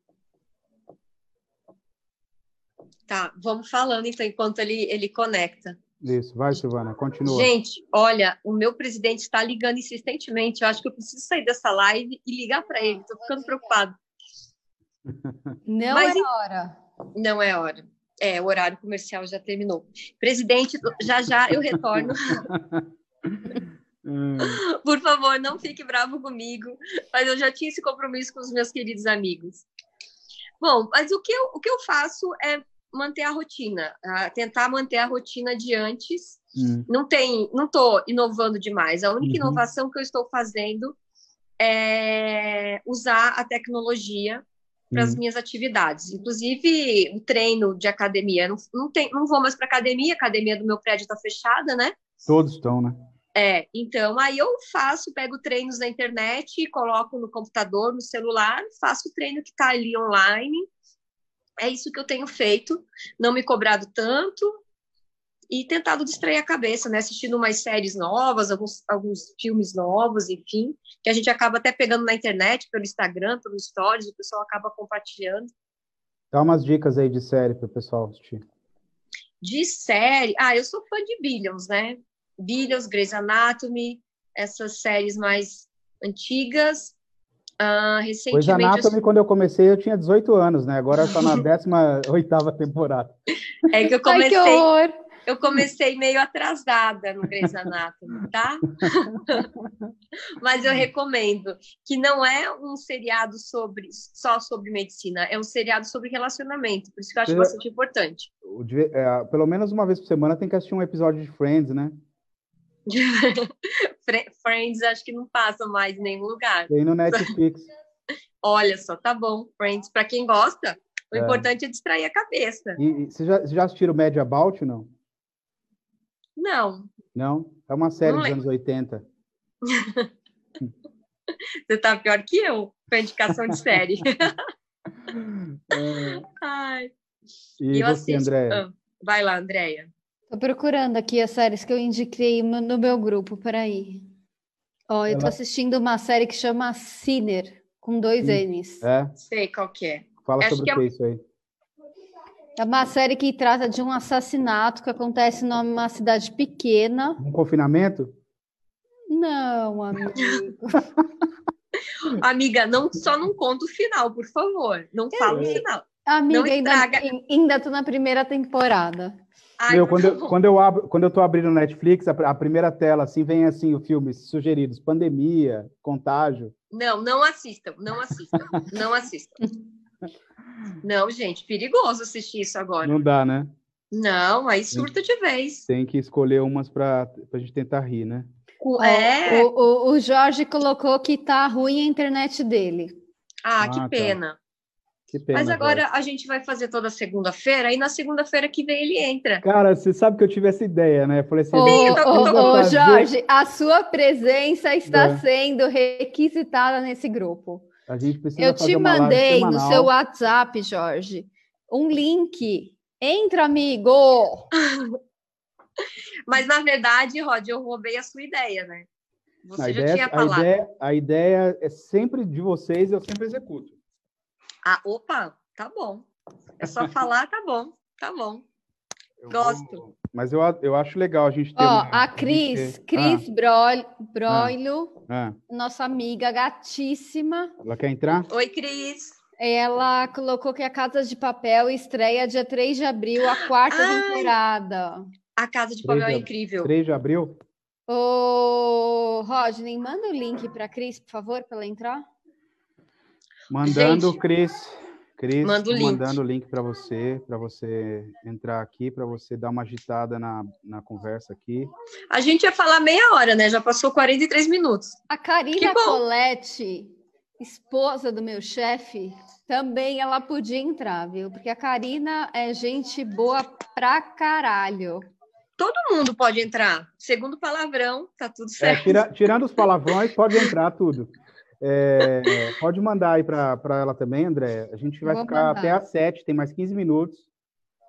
Tá, vamos falando então enquanto ele, ele conecta.
Isso, vai, Silvana, continua.
Gente, olha, o meu presidente está ligando insistentemente. Eu acho que eu preciso sair dessa live e ligar para ele. Tô ficando preocupado.
Não
Mas
é
em-
hora.
Não é hora. É, o horário comercial já terminou. Presidente, já já eu retorno. Por favor, não fique bravo comigo, mas eu já tinha esse compromisso com os meus queridos amigos. Bom, mas o que eu, o que eu faço é manter a rotina, tentar manter a rotina de antes.
hum,
Não tem, não estou inovando demais. A única
Uhum.
inovação que eu estou fazendo é usar a tecnologia para as
hum.
minhas atividades. Inclusive, o treino de academia. Não, não, tem, não vou mais para academia, a academia do meu prédio está fechada, né?
Todos estão, né?
É, então aí eu faço, pego treinos na internet, coloco no computador, no celular, faço o treino que está ali online. É isso que eu tenho feito, não me cobrado tanto e tentado distrair a cabeça, né? Assistindo umas séries novas, alguns, alguns filmes novos, enfim, que a gente acaba até pegando na internet, pelo Instagram, pelos stories, o pessoal acaba compartilhando.
Dá umas dicas aí de série para o pessoal assistir.
De série, ah, eu sou fã de Billions, né? Billions, Grey's Anatomy, essas séries mais antigas.
Pois
recentemente, eu-
Anatomy, quando eu comecei, eu tinha 18 anos, né? Agora está na 18ª temporada.
é que eu
Ai, que
comecei,
horror.
Eu comecei meio atrasada no Grey's Anatomy, tá? Mas eu recomendo que não é um seriado sobre só sobre medicina, é um seriado sobre relacionamento, por isso que eu acho
Eu-
bastante importante.
O é, pelo menos uma vez por semana tem que assistir um episódio de Friends, né?
Friends acho que não passa mais em nenhum lugar.
Tem no Netflix.
Olha só, tá bom. Friends, para quem gosta, o
É.
importante é distrair a cabeça.
E, e vocês já, vocês já assistiram Mad About, não?
Não,
Não? É uma série
Não
dos
lembro.
anos 80.
você tá pior que eu com a indicação de série.
É,
Ai,
e
eu
você,
assisto.
André?
Ah, vai lá, Andréia.
Tô procurando aqui as séries que eu indiquei no meu grupo, peraí. Ó, eu tô assistindo uma série que chama Sinner, com dois
Sim.
N's.
É,
Sei qual que é.
fala
Acho
sobre o que é isso aí.
É uma série que trata de um assassinato que acontece numa cidade pequena.
Um confinamento?
Não, amigo.
Amiga, não, só não conta o final, por favor. Não fala o final.
Amiga, ainda,
estraga.
ainda tô na primeira temporada.
Ai,
Meu, quando, eu, quando, eu abro, quando eu tô abrindo o Netflix, a, a primeira tela, assim, vem assim, o filme sugeridos, pandemia, contágio.
Não, não assistam, não assistam, não assistam. Não, gente, perigoso assistir isso agora.
Não dá, né?
Não, aí surta de vez.
Tem que escolher umas pra, pra gente tentar rir, né?
É.
O, o- o Jorge colocou que tá ruim a internet dele.
Ah,
Ah,
que
tá.
pena.
Que pena.
Mas agora a gente vai fazer toda segunda-feira, e na segunda-feira que vem ele entra.
Cara, você sabe que eu tive essa ideia, né? Eu falei assim,
Ô, Jorge, a sua presença está
É.
sendo requisitada nesse grupo.
A gente precisa
Eu
fazer
te
uma live
mandei no seu WhatsApp, Jorge, um link. Entra, amigo!
Mas na verdade, Rod, eu roubei a sua ideia, né? Você
A
já
ideia,
tinha
a,
falado.
ideia, a ideia é sempre de vocês, eu sempre executo.
Ah, opa, tá bom. É só falar, tá bom, tá bom.
Eu
Gosto.
vou- Mas eu, eu acho legal a gente ter
Ó,
uma-
a Cris,
ter-
Cris Brol- Broilo,
Ah, ah,
nossa amiga gatíssima,
ela quer entrar?
Oi, Cris.
ela colocou que a Casa de Papel estreia dia 3 de abril, a quarta
Ai.
temporada.
A Casa de Papel é
de ab-
incrível.
3 de abril?
Ô, Rodney, manda o link para Cris, por favor, para ela entrar.
Mandando,
Gente,
Cris. Cris,
manda o
mandando o link para você, para você entrar aqui, para você dar uma agitada na, na conversa aqui.
A gente ia falar meia hora, né? Já passou 43 minutos.
A Karina. Colette, esposa do meu chefe, também ela podia entrar, viu? Porque a Karina é gente boa pra caralho.
Todo mundo pode entrar. Segundo palavrão, tá tudo
É,
certo.
tira- tirando os palavrões, pode entrar tudo. É, pode mandar aí para ela também, André. A gente vai
Vou
ficar
mandar.
até às 7, tem mais 15 minutos.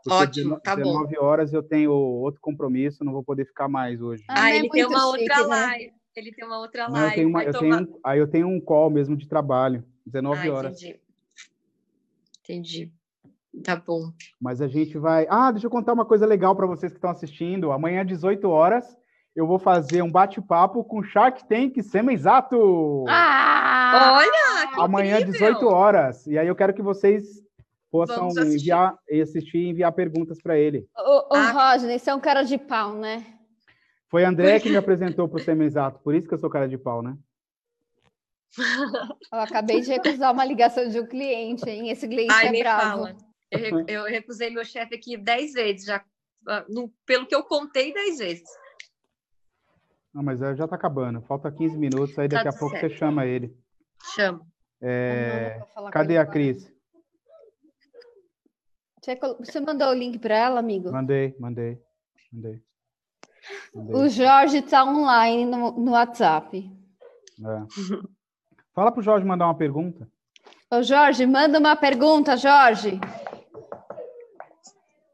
Ótimo, tá bom.
19 horas eu tenho outro compromisso, não vou poder ficar mais hoje.
Ah, é
ele tem uma outra
chique, né?
live. Ele tem uma outra
Não, eu
live.
tenho uma- eu
tomar-
tenho aí eu tenho um call mesmo de trabalho, 19
Ah,
horas.
entendi. Entendi. Tá bom.
Mas a gente vai. Ah, deixa eu contar uma coisa legal para vocês que estão assistindo. Amanhã, às 18 horas, eu vou fazer um bate-papo com Shark Tank Semi-Exato.
Ah!
Olha, que
Amanhã,
incrível!
18 horas. E aí eu quero que vocês possam enviar e assistir e enviar perguntas para ele.
Ô, ô
Ah.
Rodney, você é um cara de pau, né?
Foi a André que me apresentou para o Semi-Exato, por isso que eu sou cara de pau, né?
Eu acabei de recusar uma ligação de um cliente, hein? Esse cliente
Ai,
é
nem
bravo.
fala. Eu, re- eu recusei meu chefe aqui dez vezes, já, ah, no- pelo que eu contei, dez vezes.
Não, mas já está acabando. Falta 15 minutos, aí
Tá
daqui a
tudo
pouco
certo.
você chama ele.
Chama.
É, Cadê a
agora.
Cris?
Você mandou o link para ela, amigo?
Mandei, mandei, mandei. Mandei.
O Jorge está online no, no WhatsApp.
É. Fala pro Jorge mandar uma pergunta.
Ô, Jorge, manda uma pergunta, Jorge.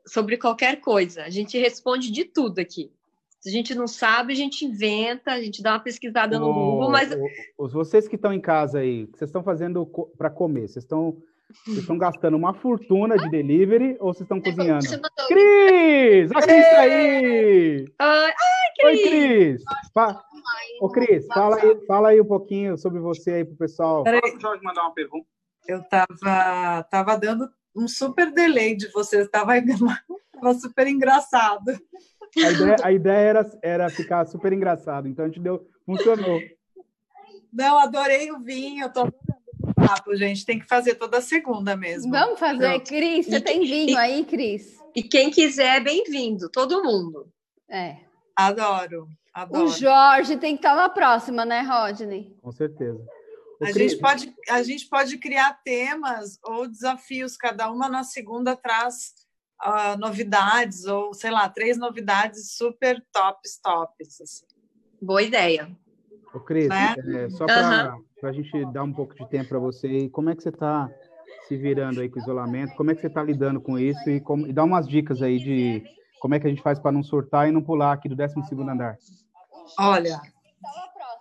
Sobre qualquer coisa. A gente responde de tudo aqui. Se a gente não sabe, a gente inventa, a gente dá uma pesquisada no Google, mas
os vocês que estão em casa aí, o que vocês estão fazendo para comer? Vocês estão vocês estão gastando uma fortuna de delivery ou vocês estão cozinhando? Cris! A Cris tá aí!
Ai,
Oi,
Cris!
Cris! Fa... Ô, Cris, fala aí, fala aí um pouquinho sobre você aí pro pessoal.
Peraí.
Fala pro Jorge mandar uma pergunta.
Eu tava, tava dando um super delay de vocês, tava, tava super engraçado.
A ideia, a ideia era, era ficar super engraçado, então a gente deu. Funcionou.
Não, adorei o vinho, eu tô adorando o papo, gente. Tem que fazer toda segunda mesmo.
Vamos fazer,
Pronto.
Cris. Você
E-
tem vinho
e-
aí, Cris?
E quem quiser, bem-vindo, todo mundo.
É.
Adoro,
O
adoro.
Jorge tem que estar na próxima, né, Rodney?
Com certeza. Ô,
A
Cris,
gente, pode, a gente pode criar temas ou desafios, cada uma na segunda traz ah, novidades, ou sei lá, três novidades super tops, tops. assim.
Boa ideia.
Ô, Cris,
né?
é, só para a gente dar um pouco de tempo para você, e como é que você está se virando aí com o isolamento? Como é que você está lidando com isso? E, como, e dá umas dicas aí de como é que a gente faz para não surtar e não pular aqui do 12 andar.
Olha,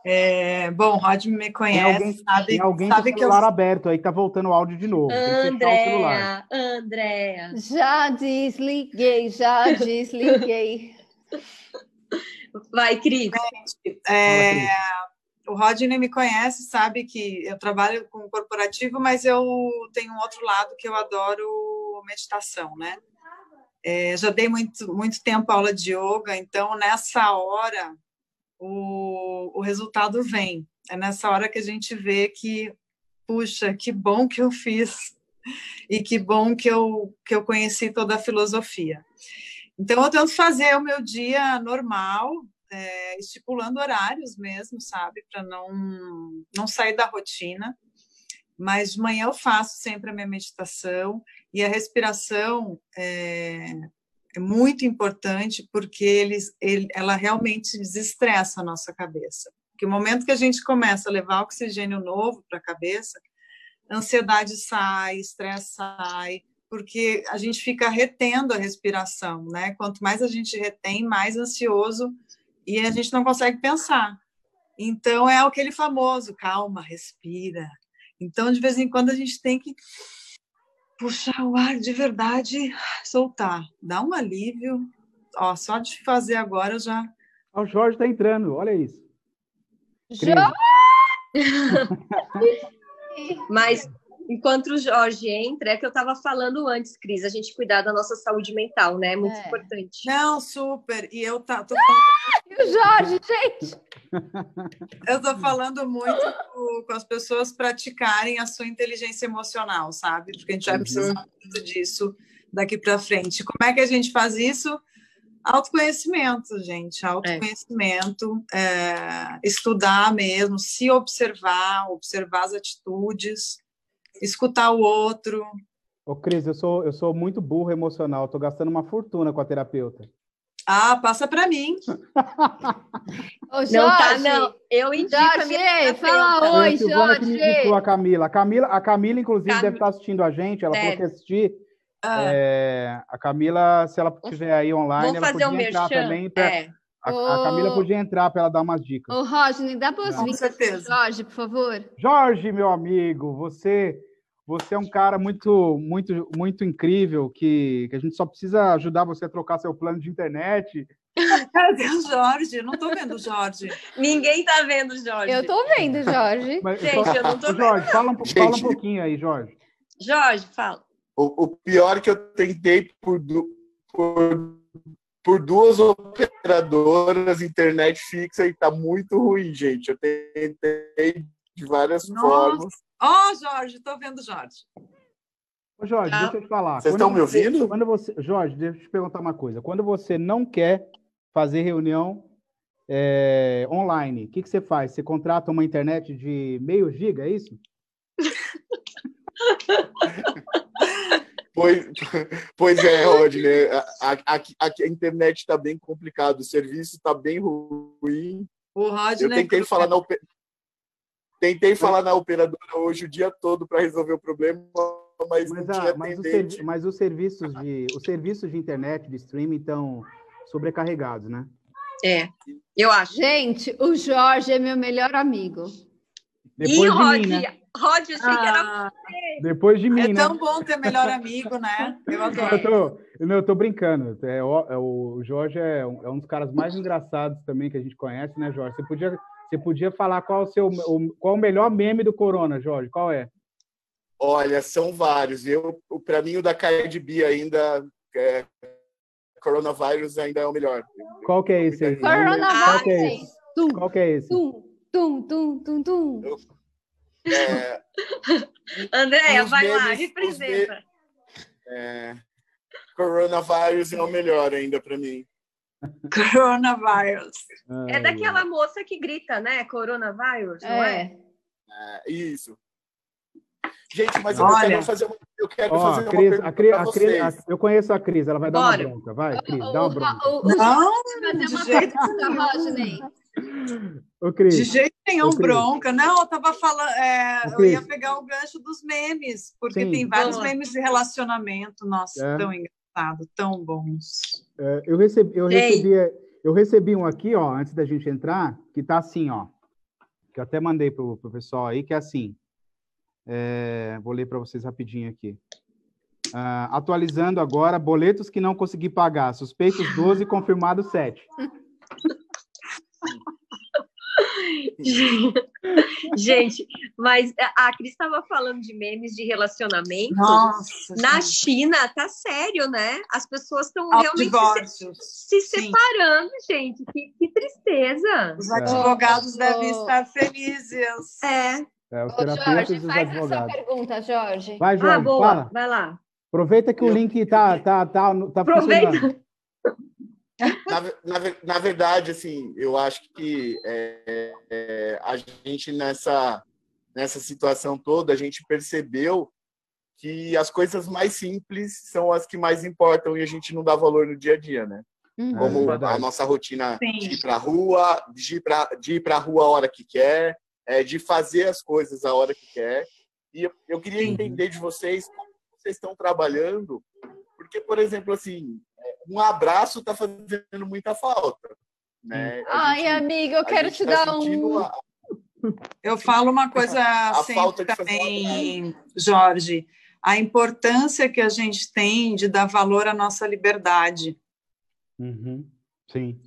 é, bom, Rod me
Tem
conhece,
alguém,
sabe,
tem alguém
sabe
com o
que eu
celular aberto aí tá voltando o áudio de novo. Tem.
Andréa, Andréa.
Já desliguei, já desliguei.
Vai, Cris.
É, o Rodney me conhece, sabe que eu trabalho com corporativo, mas eu tenho um outro lado que eu adoro meditação, né? É, já dei muito, muito tempo aula de yoga, então nessa hora o, o resultado vem. É nessa hora que a gente vê que, puxa, que bom que eu fiz e que bom que eu, que eu conheci toda a filosofia. Então, eu tento fazer o meu dia normal, é, estipulando horários mesmo, sabe, para não, não sair da rotina. Mas de manhã eu faço sempre a minha meditação e a respiração é, é muito importante porque eles, ele, ela realmente desestressa a nossa cabeça. Porque o momento que a gente começa a levar oxigênio novo para a cabeça, ansiedade sai, estresse sai, porque a gente fica retendo a respiração, né? Quanto mais a gente retém, mais ansioso e a gente não consegue pensar. Então é aquele famoso, calma, respira. Então de vez em quando a gente tem que puxar o ar de verdade, soltar, dá um alívio. Ó, só de fazer agora eu já
O Jorge tá entrando, olha isso.
Jorge!
Mas enquanto o Jorge entra, é que eu estava falando antes, Cris, a gente cuidar da nossa saúde mental, né? É muito
É.
importante.
não super. E eu tá, tô
E o Jorge, gente!
Eu estou falando muito com, com as pessoas praticarem a sua inteligência emocional, sabe? Porque a gente vai
Uhum.
precisar muito disso daqui para frente. Como é que a gente faz isso? Autoconhecimento, gente. Autoconhecimento, é, estudar mesmo, se observar, observar as atitudes, escutar o outro.
Ô, Cris, eu sou, eu sou muito burro emocional, tô gastando uma fortuna com a terapeuta.
Ah, passa para mim.
Ô, Jorge!
Não tá, não. Eu indico a
Jorge,
minha
fala.
Foi
oi,
a Silvana que me indicou
Jorge!
a Camila. A Camila, a Camila inclusive,
Cam-
deve estar assistindo a gente, ela falou
Deve.
que assistir.
Ah,
é, a Camila, se ela estiver aí online,
Vamos
ela
fazer um
podia entrar
merchan?
também. pra-
É.
a, a Camila podia entrar para ela dar umas dicas.
Ô, Rodney, dá boas-vindas,
certeza.
Jorge, por favor.
Jorge, meu amigo, você você é um cara muito muito muito incrível que, que a gente só precisa ajudar você a trocar seu plano de internet.
Cadê o Jorge? Eu não tô vendo o Jorge.
Ninguém tá vendo, Jorge.
Eu tô vendo, Jorge.
Mas
Gente,
só-
eu não tô
Jorge, fala um, po- fala um
Gente.
pouquinho aí, Jorge.
Jorge, fala.
O, o pior é que eu tentei por, du- por, por duas operadoras internet fixa e tá muito ruim, gente. Eu tentei de várias
Nossa.
formas.
Ó, Jorge, tô vendo o Jorge.
Ô, Jorge,
Tá.
deixa eu te falar.
Vocês
Quando
estão me
você-
ouvindo?
Quando você, Jorge, deixa eu te perguntar uma coisa. Quando você não quer fazer reunião é, online, o que, que você faz? Você contrata uma internet de meio giga, é isso?
Pois, pois é, Rodney. A, a, aqui- aqui a internet está bem complicado, o serviço está bem ruim.
O Rodney.
Eu tentei falar na ope- tentei falar na operadora hoje o dia todo para resolver o problema, mas,
Mas,
não
a-
tinha
mas, servi- mas os serviços de os serviços de internet, de streaming, estão sobrecarregados, né?
É, eu acho.
Gente, o Jorge é meu melhor amigo.
Depois
e
de
Rod,
mim, né?
Rod, eu achei que era
Ah,
Depois de mim,
é
né?
tão bom ter melhor amigo, né? Eu adoro.
Eu tô, não, eu tô brincando. É, o, é o Jorge é um, é um dos caras mais engraçados também que a gente conhece, né, Jorge? Você podia, você podia falar qual o seu o, qual o melhor meme do Corona, Jorge? Qual é?
Olha, são vários. Eu, para mim, o da Cardi B ainda. É, coronavírus ainda é o melhor.
Qual que é esse aí?
Coronavírus.
Qual que é esse?
Tum,
Qual que é esse?
tum, tum, tum, tum, tum.
É,
Andréia, vai lá,
memes- os
representa.
é, coronavírus é o melhor ainda para mim.
Coronavírus.
É
Ai,
daquela moça que grita, né? Coronavírus, não é?
É.
É, isso. Gente, mas eu
Olha.
quero fazer uma, eu quero
Ó,
fazer uma
Cris,
pergunta
a Cris,
para
a Cris,
vocês.
a- eu conheço a Cris, ela vai dar
Bora.
uma bronca. Vai, Cris,
O-
dá uma bronca.
o- o-
Não,
fazer
de
uma
jeito.
Ô, Cris,
De jeito nenhum, bronca. Não, eu tava falando. é, eu ia pegar o gancho dos memes, porque
Sim.
tem vários
lá.
memes de relacionamento. Nossa,
É.
tão engraçado, tão bons.
é, eu recebi, eu
Ei.
recebi, eu recebi um aqui, ó, antes da gente entrar, que tá assim, ó. Que eu até mandei pro, pro pessoal aí, que é assim. É, vou ler para vocês rapidinho aqui. Ah, atualizando agora, boletos que não consegui pagar. Suspeitos 12, confirmado 7.
Gente, mas a Cris estava falando de memes de relacionamento.
Nossa.
Na
gente.
China, tá sério, né? As pessoas estão realmente se, se
Sim.
separando, gente. Que, que tristeza.
Os advogados
Ô,
devem estar felizes.
É.
É, os
Ô, Jorge, faz a sua pergunta, Jorge.
Vai, Jorge,
ah, boa.
fala.
Vai lá.
Aproveita que o link tá, tá, tá, tá
Aproveita.
funcionando.
Na, na, na verdade, assim, eu acho que é, é, a gente nessa, nessa situação toda, a gente percebeu que as coisas mais simples são as que mais importam e a gente não dá valor no dia a dia, né?
Uhum.
Como
verdade.
a nossa rotina
Sim.
de ir para a rua, de ir para de ir para a rua a hora que quer, é, de fazer as coisas a hora que quer. E eu, eu queria
Sim.
entender de vocês como vocês estão trabalhando, porque, por exemplo, assim, é, um abraço está fazendo muita falta. Né? A
Ai,
gente-
amiga, eu quero te
tá
dar um.
a-
Eu falo uma coisa
A
sempre
falta de fazer
também, Jorge, a importância que a gente tem de dar valor à nossa liberdade,
Uhum. Sim,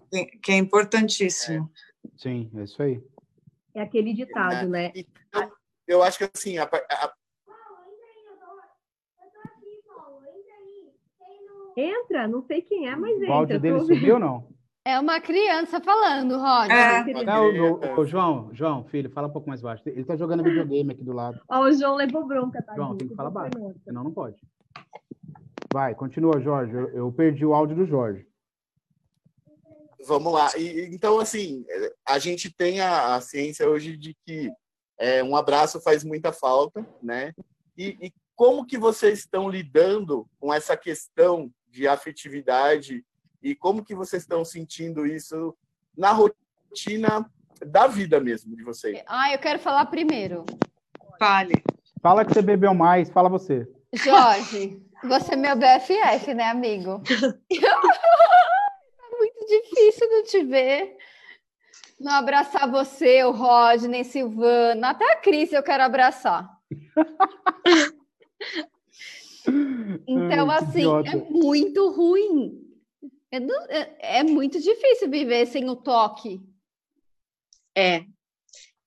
que é importantíssimo.
sim, é isso aí.
É aquele ditado, né?
Então, eu acho que assim, a, a,
Entra, não sei quem é, mas
O áudio
entra.
dele subiu ou não?
É uma criança falando, Rodney.
É.
O, o João, João, filho, fala um pouco mais baixo. Ele tá jogando videogame aqui do lado,
Ó, o João levou bronca, tá?
João, tem que falar baixo. senão não pode. Vai, continua, Jorge. Eu, eu perdi o áudio do Jorge.
Vamos lá. E, então, assim, a gente tem a, a ciência hoje de que é, um abraço faz muita falta, né? E, e como que vocês estão lidando com essa questão de afetividade e como que vocês estão sentindo isso na rotina da vida mesmo de vocês?
Ah, eu quero falar primeiro.
Fale.
Fala que você bebeu mais, fala você.
Jorge, Você é meu BFF, né, amigo? é muito difícil de te ver. Não abraçar você, o Rodney, Silvana, até a Cris eu quero abraçar. então,
Ai,
assim,
idiota.
é muito ruim. É, é- é muito difícil viver sem o toque.
É.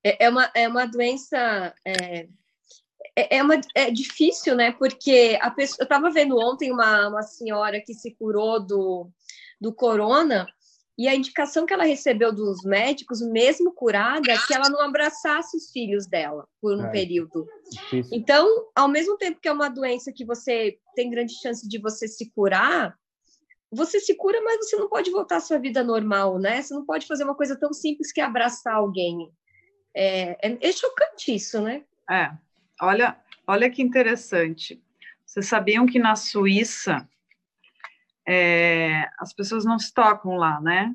É, é uma, é uma doença. É, é, é uma, é difícil, né? Porque a pessoa, eu estava vendo ontem uma, uma senhora que se curou do, do corona e a indicação que ela recebeu dos médicos, mesmo curada, é que ela não abraçasse os filhos dela por um
É.
período.
Difícil.
Então, ao mesmo tempo que é uma doença que você tem grande chance de você se curar, você se cura, mas você não pode voltar à sua vida normal, né? Você não pode fazer uma coisa tão simples que abraçar alguém. É, é, é chocante isso, né?
É, olha, olha que interessante. Vocês sabiam que na Suíça é, as pessoas não se tocam lá, né?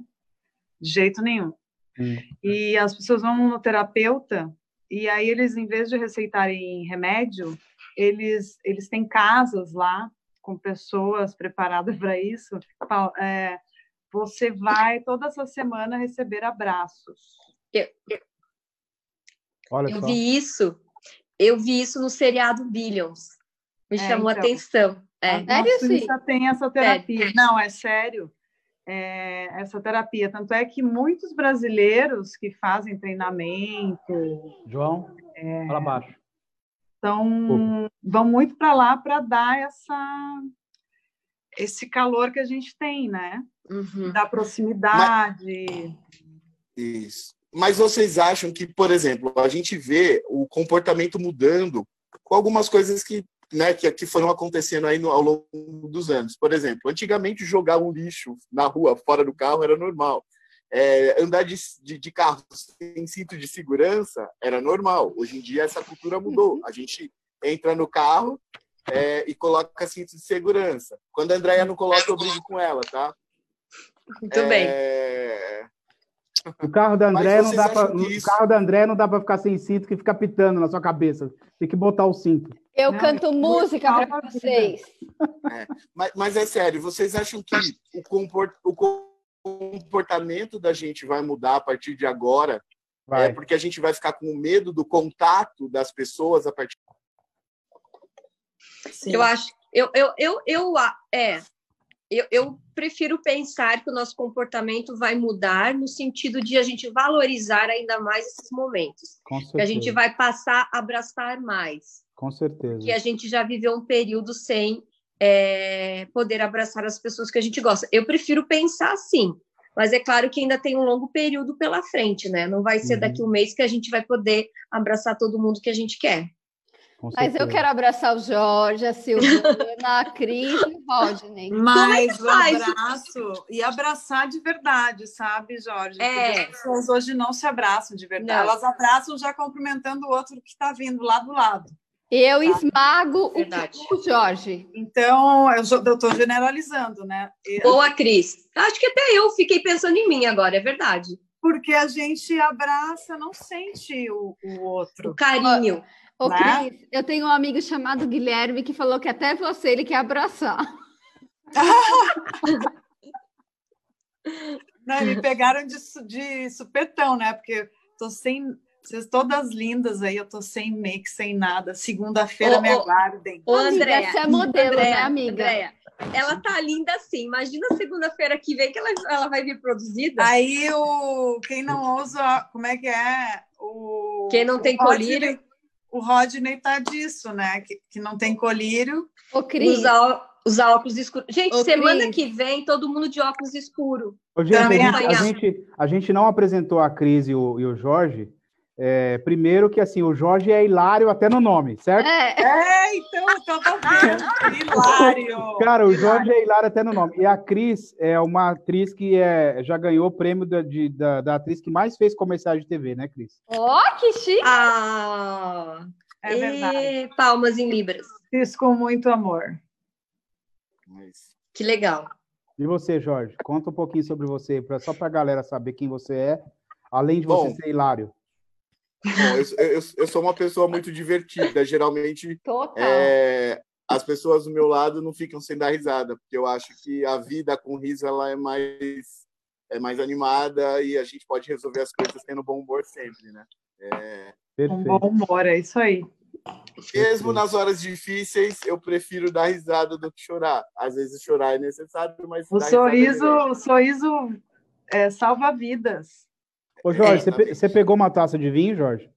De jeito nenhum.
Hum.
E as pessoas vão no terapeuta e aí eles, em vez de receitarem remédio, eles, eles têm casas lá com pessoas preparadas para isso. É, você vai toda essa semana receber abraços.
Olha
Eu
só.
vi isso, eu vi isso no seriado Billions. Me
É,
chamou a
então.
atenção. É.
Na
Sério,
Suíça tem essa terapia.
Sério.
Não, é sério. É, essa terapia. Tanto é que muitos brasileiros que fazem treinamento
João, fala baixo.
tão, vão muito para lá para dar essa, esse calor que a gente tem, né?
Uhum.
Da proximidade.
Isso. Mas vocês acham que, por exemplo, a gente vê o comportamento mudando com algumas coisas que, né, que, que foram acontecendo aí no, ao longo dos anos. Por exemplo, antigamente jogar um lixo na rua, fora do carro, era normal. É, andar de, de, de carro sem cinto de segurança era normal. Hoje em dia essa cultura mudou. A gente entra no carro é, e coloca cinto de segurança. Quando a Andréia não coloca, eu brigo com ela, tá?
Muito bem.
É,
O carro da André não dá pra,
isso-
carro da André não dá para ficar sem cinto que fica pitando na sua cabeça. Tem que botar o cinto.
Eu
Não,
canto
é
música para vocês.
Mas, mas é sério, vocês acham que o, comport- o comportamento da gente vai mudar a partir de agora?
Vai.
É porque a gente vai ficar com medo do contato das pessoas a partir
Sim.
Eu acho, eu, eu, eu, eu, a- é, eu, eu prefiro pensar que o nosso comportamento vai mudar no sentido de a gente valorizar ainda mais esses momentos.
Com certeza.
Que a gente vai passar a abraçar mais.
Com certeza.
Que a gente já viveu um período sem é, poder abraçar as pessoas que a gente gosta. Eu prefiro pensar assim. Mas é claro que ainda tem um longo período pela frente, né? Não vai ser
Uhum.
daqui um mês que a gente vai poder abraçar todo mundo que a gente quer.
Com
Mas eu quero abraçar o Jorge, a Silvana, a Cris e o Rodney.
Mas o
faz?
abraço e abraçar de verdade, sabe, Jorge?
É.
Porque as pessoas hoje não se abraçam de verdade.
Não.
Elas abraçam já cumprimentando o outro que está vindo lá do lado.
Eu esmago o,
Verdade.
o Jorge.
Então, eu estou generalizando, né?
Boa, Cris. Acho que até eu fiquei pensando em mim agora, é verdade.
Porque a gente abraça, não sente o, o outro.
O carinho.
Ô,
Né?
Cris, eu tenho um amigo chamado Guilherme que falou que até você ele quer abraçar.
Né? Me pegaram de, de supetão, né? Porque tô sem. Vocês todas lindas aí, eu tô sem make, sem nada. Segunda-feira me aguardem.
Ô, Andréa,
você é modelo,
Andréa,
né, amiga?
Andréa, ela tá linda assim. Imagina segunda-feira que vem que ela, ela vai vir produzida.
Aí o quem não usa, como é que é? O,
Quem não tem colírio.
O Rodney tá disso, né? Que, que não tem colírio.
Ô, Cris,
Usar, usar óculos escuros. Gente,
Ô,
semana
Cris.
que vem, todo mundo de óculos escuro.
Ô, gente, a, gente, a, gente, a gente não apresentou a Cris e o, e o Jorge. É, primeiro que assim, o Jorge é hilário até no nome, certo?
é,
É, então, eu tava vendo. Hilário.
Cara, o Jorge é hilário até no nome. E a Cris é uma atriz que é, já ganhou o prêmio da, de- da, da atriz que mais fez comerciais de TV, né, Cris?
ó, que chique.
Ah,
É verdade.
e palmas em libras.
Fiz com muito amor.
Que legal.
E você, Jorge? Conta um pouquinho sobre você, pra, só para a galera saber quem você é, além de você
Bom.
ser hilário.
Bom, eu, eu, eu sou uma pessoa muito divertida. Geralmente, é, as pessoas do meu lado não ficam sem dar risada, porque eu acho que a vida com riso ela é mais é mais animada e a gente pode resolver as coisas tendo bom humor sempre, né?
É... Um bom humor, é isso aí.
Mesmo nas horas difíceis, eu prefiro dar risada do que chorar. Às vezes chorar é necessário, mas
o
é
sorriso, é o sorriso é, salva vidas.
Ô Jorge, é, você, você pegou uma taça de vinho, Jorge?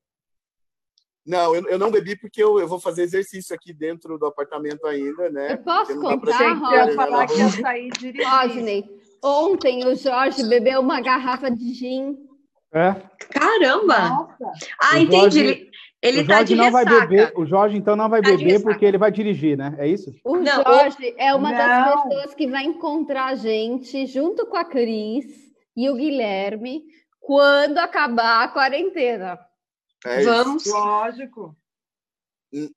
Não, eu, eu não bebi porque eu, eu vou fazer exercício aqui dentro do apartamento ainda, né?
Eu posso contar, Rodney? falar que eu saí Rodney, ontem o Jorge bebeu uma garrafa de gin.
É?
Caramba! Nossa. Ah, entendi. ele, ele tá de
não
ressaca.
vai beber, o Jorge então não vai tá beber porque ele vai dirigir, né? É isso?
O não, Jorge é uma não. das pessoas que vai encontrar a gente junto com a Cris e o Guilherme quando acabar a quarentena.
É Vamos. Lógico.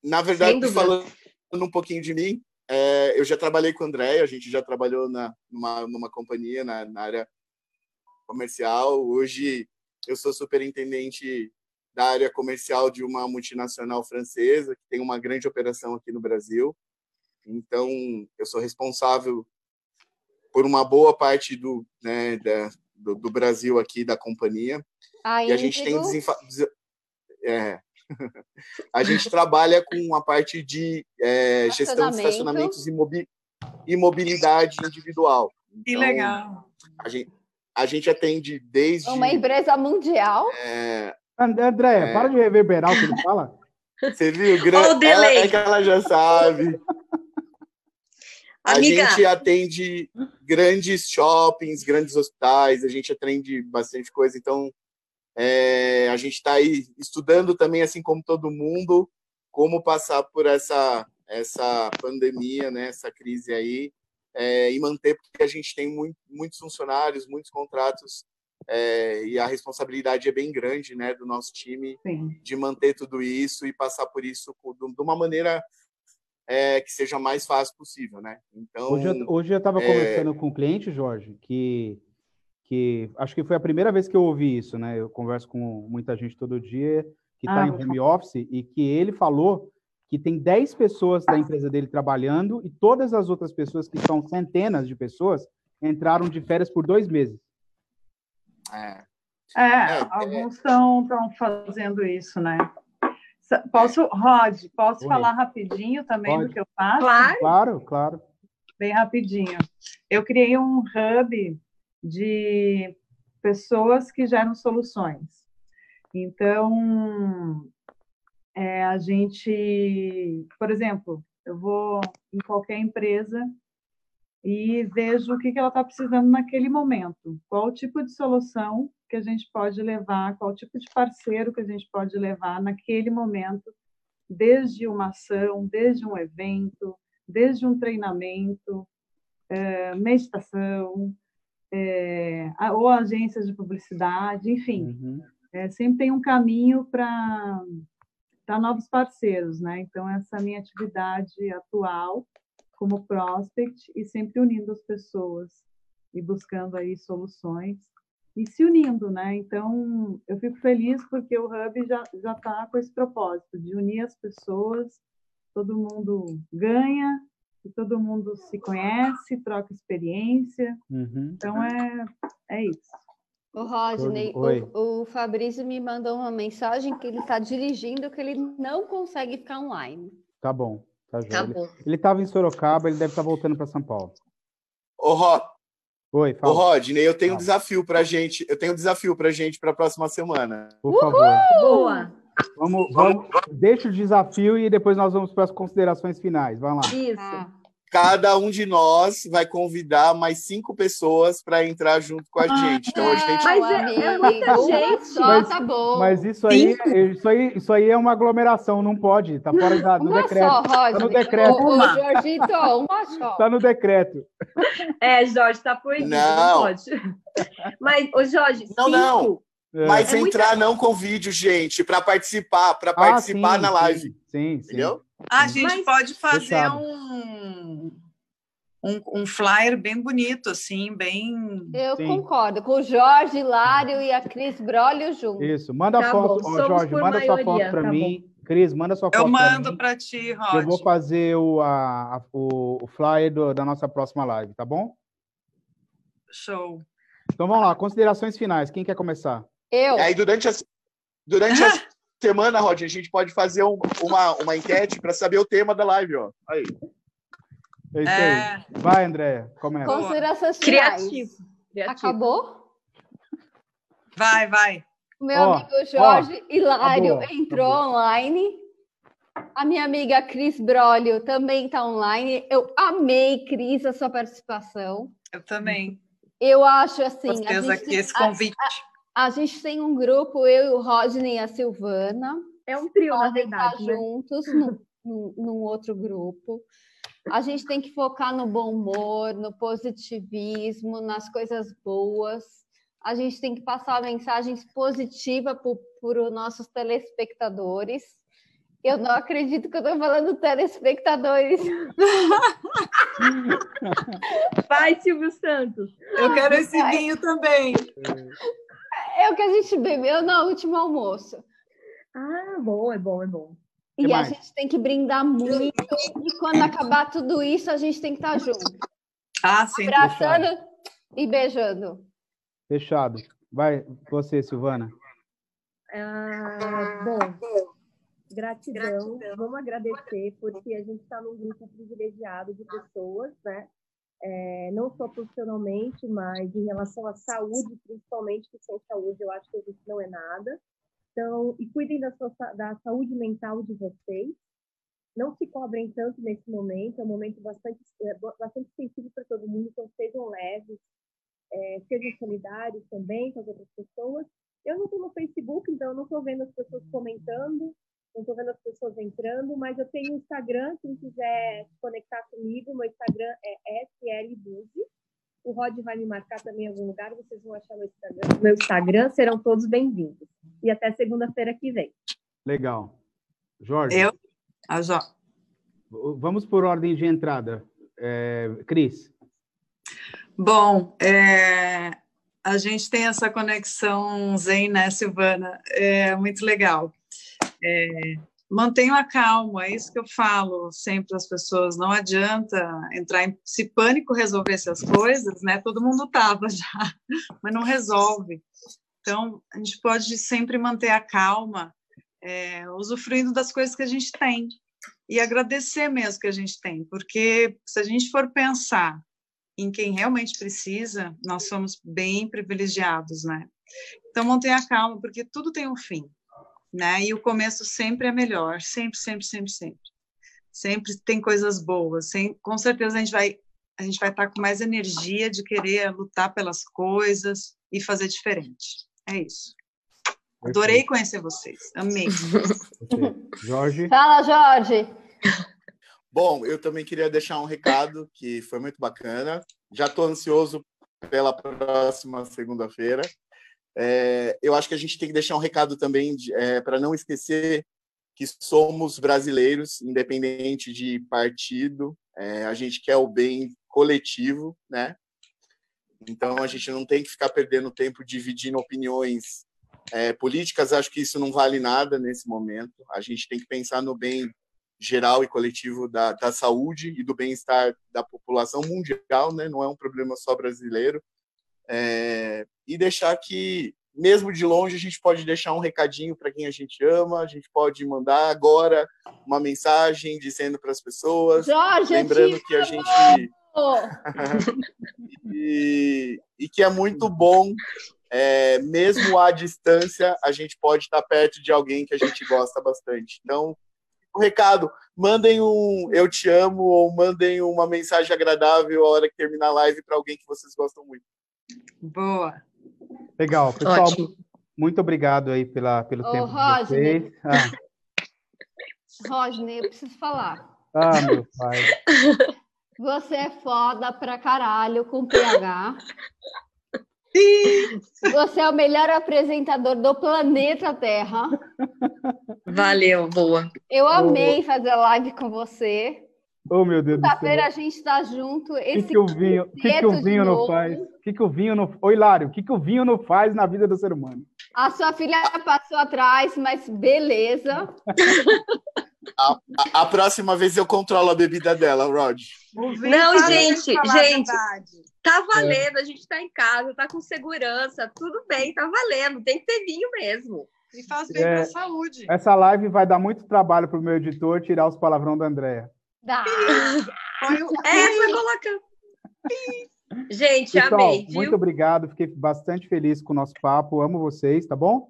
Na verdade, falando um pouquinho de mim, é, eu já trabalhei com o André, a gente já trabalhou na, numa, numa companhia na, na área comercial. Hoje eu sou superintendente da área comercial de uma multinacional francesa que tem uma grande operação aqui no Brasil. Então, eu sou responsável por uma boa parte do, né, da, do, do, Brasil aqui da companhia.
Ah,
e a gente tem desenfa... é. a gente trabalha com a parte de é, gestão de estacionamentos e, mobi... e mobilidade individual.
Então, que legal.
A gente, a gente atende desde.
Uma empresa mundial.
É...
André, é... para de reverberar o que ele fala.
Você viu? Gran... ela, é que ela já sabe. A gente atende grandes shoppings, grandes hospitais, a gente atende bastante coisa, então é, a gente está aí estudando também, assim como todo mundo, como passar por essa, essa pandemia, né, essa crise aí, é, e manter, porque a gente tem muito, muitos funcionários, muitos contratos, é, e a responsabilidade é bem grande né, do nosso time
Sim.
de manter tudo isso e passar por isso de uma maneira é, que seja mais fácil possível, né?
Então hoje eu, hoje eu estava é... conversando com um cliente, Jorge, que que acho que foi a primeira vez que eu ouvi isso, né? Eu converso com muita gente todo dia que está ah, em home office e que ele falou que tem 10 pessoas da empresa dele trabalhando e todas as outras pessoas, que são centenas de pessoas, entraram de férias por dois meses.
É, é, é alguns estão fazendo isso, né? Posso, Rod, posso Oi. falar rapidinho também Pode. do que eu faço?
Claro. Claro, claro.
Bem rapidinho. Eu criei um hub de pessoas que geram soluções. Então, é, a gente, por exemplo, eu vou em qualquer empresa e vejo o que, que ela está precisando naquele momento, qual o tipo de solução que a gente pode levar, qual tipo de parceiro que a gente pode levar naquele momento, desde uma ação, desde um evento, desde um treinamento, é, meditação, é, ou agências de publicidade, enfim, uhum. é, sempre tem um caminho para para novos parceiros, né? Então, essa minha atividade atual como prospect e sempre unindo as pessoas e buscando aí soluções e se unindo, né? Então, eu fico feliz porque o Hub já já está com esse propósito de unir as pessoas, todo mundo ganha e todo mundo se conhece, troca experiência.
Uhum.
Então, é, é isso.
O Rodney, o, o, Fabrício me mandou uma mensagem que ele está dirigindo, que ele não consegue ficar online.
Tá bom, tá, tá bom. Ele estava em Sorocaba, ele deve estar tá voltando para São Paulo.
Ô, Rod.
Oi, fala.
Ô, Rodney, eu tenho fala. um desafio para gente. Eu tenho um desafio para gente para a próxima semana.
Por Uhul! favor. Boa. Vamos, vamos, deixa o desafio e depois nós vamos para as considerações finais. Vamos lá.
Isso. Ah
cada um de nós vai convidar mais cinco pessoas para entrar junto com a ah, gente. Então, a gente...
Mas é, é muita gente, só
mas,
tá bom.
Mas isso aí, isso aí, isso aí é uma aglomeração, não pode, tá fora da, no
uma
decreto.
Só, Roger,
tá no decreto.
Uma. Jorgito, uma só.
Tá no decreto.
É, Jorge, tá proibido, não, não pode. Mas, ô Jorge,
não,
cinco...
não. É. Mas é entrar muita... não com vídeo, gente, para participar, para ah, participar
sim,
na live.
Sim, sim.
Entendeu?
A gente Mas... pode fazer um um, um flyer bem bonito, assim, bem.
Eu
Sim.
concordo, com o Jorge Hilário e a Cris Brolio junto.
Isso, manda
Tá
a foto,
bom,
Ó,
somos
Jorge, manda sua
maioria,
foto para
tá
mim. Cris, manda sua foto
Eu mando para ti, Rod.
Eu vou fazer o, a, a- o, o flyer do- da nossa próxima live, tá bom?
Show.
Então vamos lá, considerações finais. Quem quer começar?
Eu,
Aí durante a, durante a semana, Rod, a gente pode fazer um- uma, uma enquete para saber o tema da live, ó. Aí.
É isso
É,
aí. Vai, Andréia, começa.
considerações finais.
Criativo. Criativo.
Acabou?
vai, vai.
O meu
Ó,
amigo Jorge Hilário
acabou,
entrou
acabou.
online. A minha amiga Cris Brolio também está online. Eu amei, Cris, a sua participação.
Eu também.
Eu acho assim.
Gostei
a, gente,
aqui esse
a-
convite.
A gente tem um grupo, eu, o Rodney e a Silvana.
É um trio, na
podem estar
verdade. Né?
juntos num, num- num outro grupo. A gente tem que focar no bom humor, no positivismo, nas coisas boas. A gente tem que passar mensagens positivas para os nossos telespectadores. Eu não acredito que eu estou falando telespectadores.
Vai, Silvio Santos.
Eu quero esse vinho também.
É o que a gente bebeu no último almoço.
Ah, bom, é bom, é bom.
E a gente tem que brindar muito. E quando acabar tudo isso, a gente tem que estar junto.
Ah, sim.
Abraçando e beijando.
Fechado. Vai, você, Silvana.
Ah, bom, gratidão. Vamos agradecer, porque a gente está num grupo privilegiado de pessoas, né? É, não só profissionalmente, mas em relação à saúde, principalmente, que sem saúde eu acho que a gente não é nada. Então, e cuidem da, sua, da saúde mental de vocês. Não se cobrem tanto nesse momento, é um momento bastante, é, bastante sensível para todo mundo, então sejam leves, é, sejam solidários também com as outras pessoas. Eu não estou no Facebook, então eu não estou vendo as pessoas comentando, não estou vendo as pessoas entrando, mas eu tenho o Instagram, quem quiser se conectar comigo, meu Instagram é SLBuzi. O Rod vai me marcar também em algum lugar, vocês vão achar meu Instagram. Meu Instagram serão todos bem-vindos. E até segunda-feira que vem.
Legal. Jorge,
Eu? Ah, Jó.
vamos por ordem de entrada. É, Cris,
Bom, é, a gente tem essa conexão zen, né, Silvana? É muito legal. É, a calma, é isso que eu falo sempre às pessoas. Não adianta entrar em. Se pânico resolvesse as coisas, né? Todo mundo estava já, mas não resolve. Então, a gente pode sempre manter a calma, é, usufruindo das coisas que a gente tem. E agradecer mesmo que a gente tem, porque se a gente for pensar em quem realmente precisa, nós somos bem privilegiados, né? Então mantenha calma, porque tudo tem um fim, né? E o começo sempre é melhor, sempre, sempre, sempre, sempre. Sempre tem coisas boas. Sem, com certeza a gente vai a gente vai estar com mais energia de querer lutar pelas coisas e fazer diferente. É isso. Adorei conhecer vocês. Amei.
Jorge,
Fala, Jorge.
Bom, eu também queria deixar um recado que foi muito bacana. Já estou ansioso pela próxima segunda-feira. É, eu acho que a gente tem que deixar um recado também é, para não esquecer que somos brasileiros, independente de partido. É, a gente quer o bem coletivo, né? Então a gente não tem que ficar perdendo tempo dividindo opiniões é, políticas. Acho que isso não vale nada nesse momento. A gente tem que pensar no bem geral e coletivo da, da saúde e do bem-estar da população mundial, né? Não é um problema só brasileiro. É, e deixar que, mesmo de longe, a gente pode deixar um recadinho para quem a gente ama, a gente pode mandar agora uma mensagem dizendo para as pessoas,
Jorge,
lembrando que a gente e, e que é muito bom, é, mesmo à distância, a gente pode estar perto de alguém que a gente gosta bastante. Então, o recado, mandem um eu te amo ou mandem uma mensagem agradável a hora que terminar a live para alguém que vocês gostam muito.
Boa.
legal. Pessoal,
Ótimo.
muito obrigado aí pela, pelo
Ô,
tempo de
Rodney.
vocês. Ah,
Rodney, eu preciso falar.
ah, meu pai.
Você é foda pra caralho com PH. Você é o melhor apresentador do planeta Terra.
Valeu, boa.
Eu amei fazer live com você.
Oh, meu Deus do céu.
a gente está junto.
O que,
Esse
que o vinho, que, que o vinho não
novo.
faz? O que, que o vinho não. Ô, Hilário, o que, que o vinho não faz na vida do ser humano?
A sua filha passou atrás, mas beleza.
A, a- a próxima vez eu controlo a bebida dela, Rod.
Não, gente, gente. Tá valendo, a gente tá em casa, tá com segurança, tudo bem, tá valendo. Tem que ter vinho mesmo.
E faz bem
É.
para a saúde.
Essa live vai dar muito trabalho pro meu editor tirar os palavrão da Andréia.
Dá.
O-
É, foi colocando. Gente,
Pessoal,
amei, viu?
muito obrigado. Fiquei bastante feliz com o nosso papo. Amo vocês, tá bom?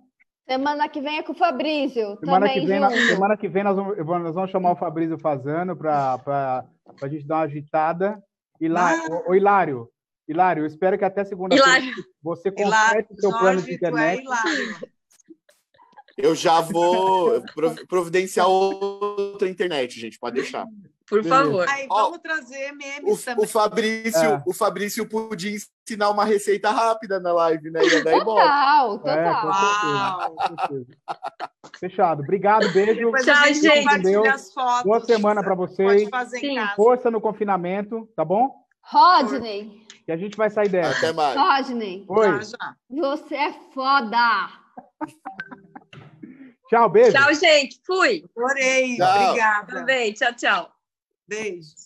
Semana que vem é com o Fabrício.
Semana
também
que vem,
junto.
semana que vem nós, vamos, nós vamos chamar o Fabrício Fazano para a gente dar uma agitada. Hilário, ô, ô, Hilário, Hilário, eu espero que até segunda-feira você complete o seu plano de
é
internet.
hilário.
Eu já vou prov- providenciar outra internet, gente. Pode deixar.
Por favor.
Aí,
Ó,
vamos trazer memes
O,
também.
o Fabrício,
É.
o Fabrício podia ensinar uma receita rápida na live, né? Ia dar embora.
Total,
É,
total.
com certeza, com certeza. Fechado. Obrigado, beijo.
Depois
Tchau,
gente
gente.
compartilha
Deus.
as fotos.
Boa semana para
Pode
vocês.
fazer
Sim.
em casa.
Força no confinamento, tá bom?
Rodney,
Que a gente vai sair dessa.
Até mais.
Rodney,
Oi.
Você é foda.
Tchau, beijo.
Tchau, gente. Fui.
Adorei.
Tchau.
Obrigada.
Também. Tchau, tchau.
Beijo.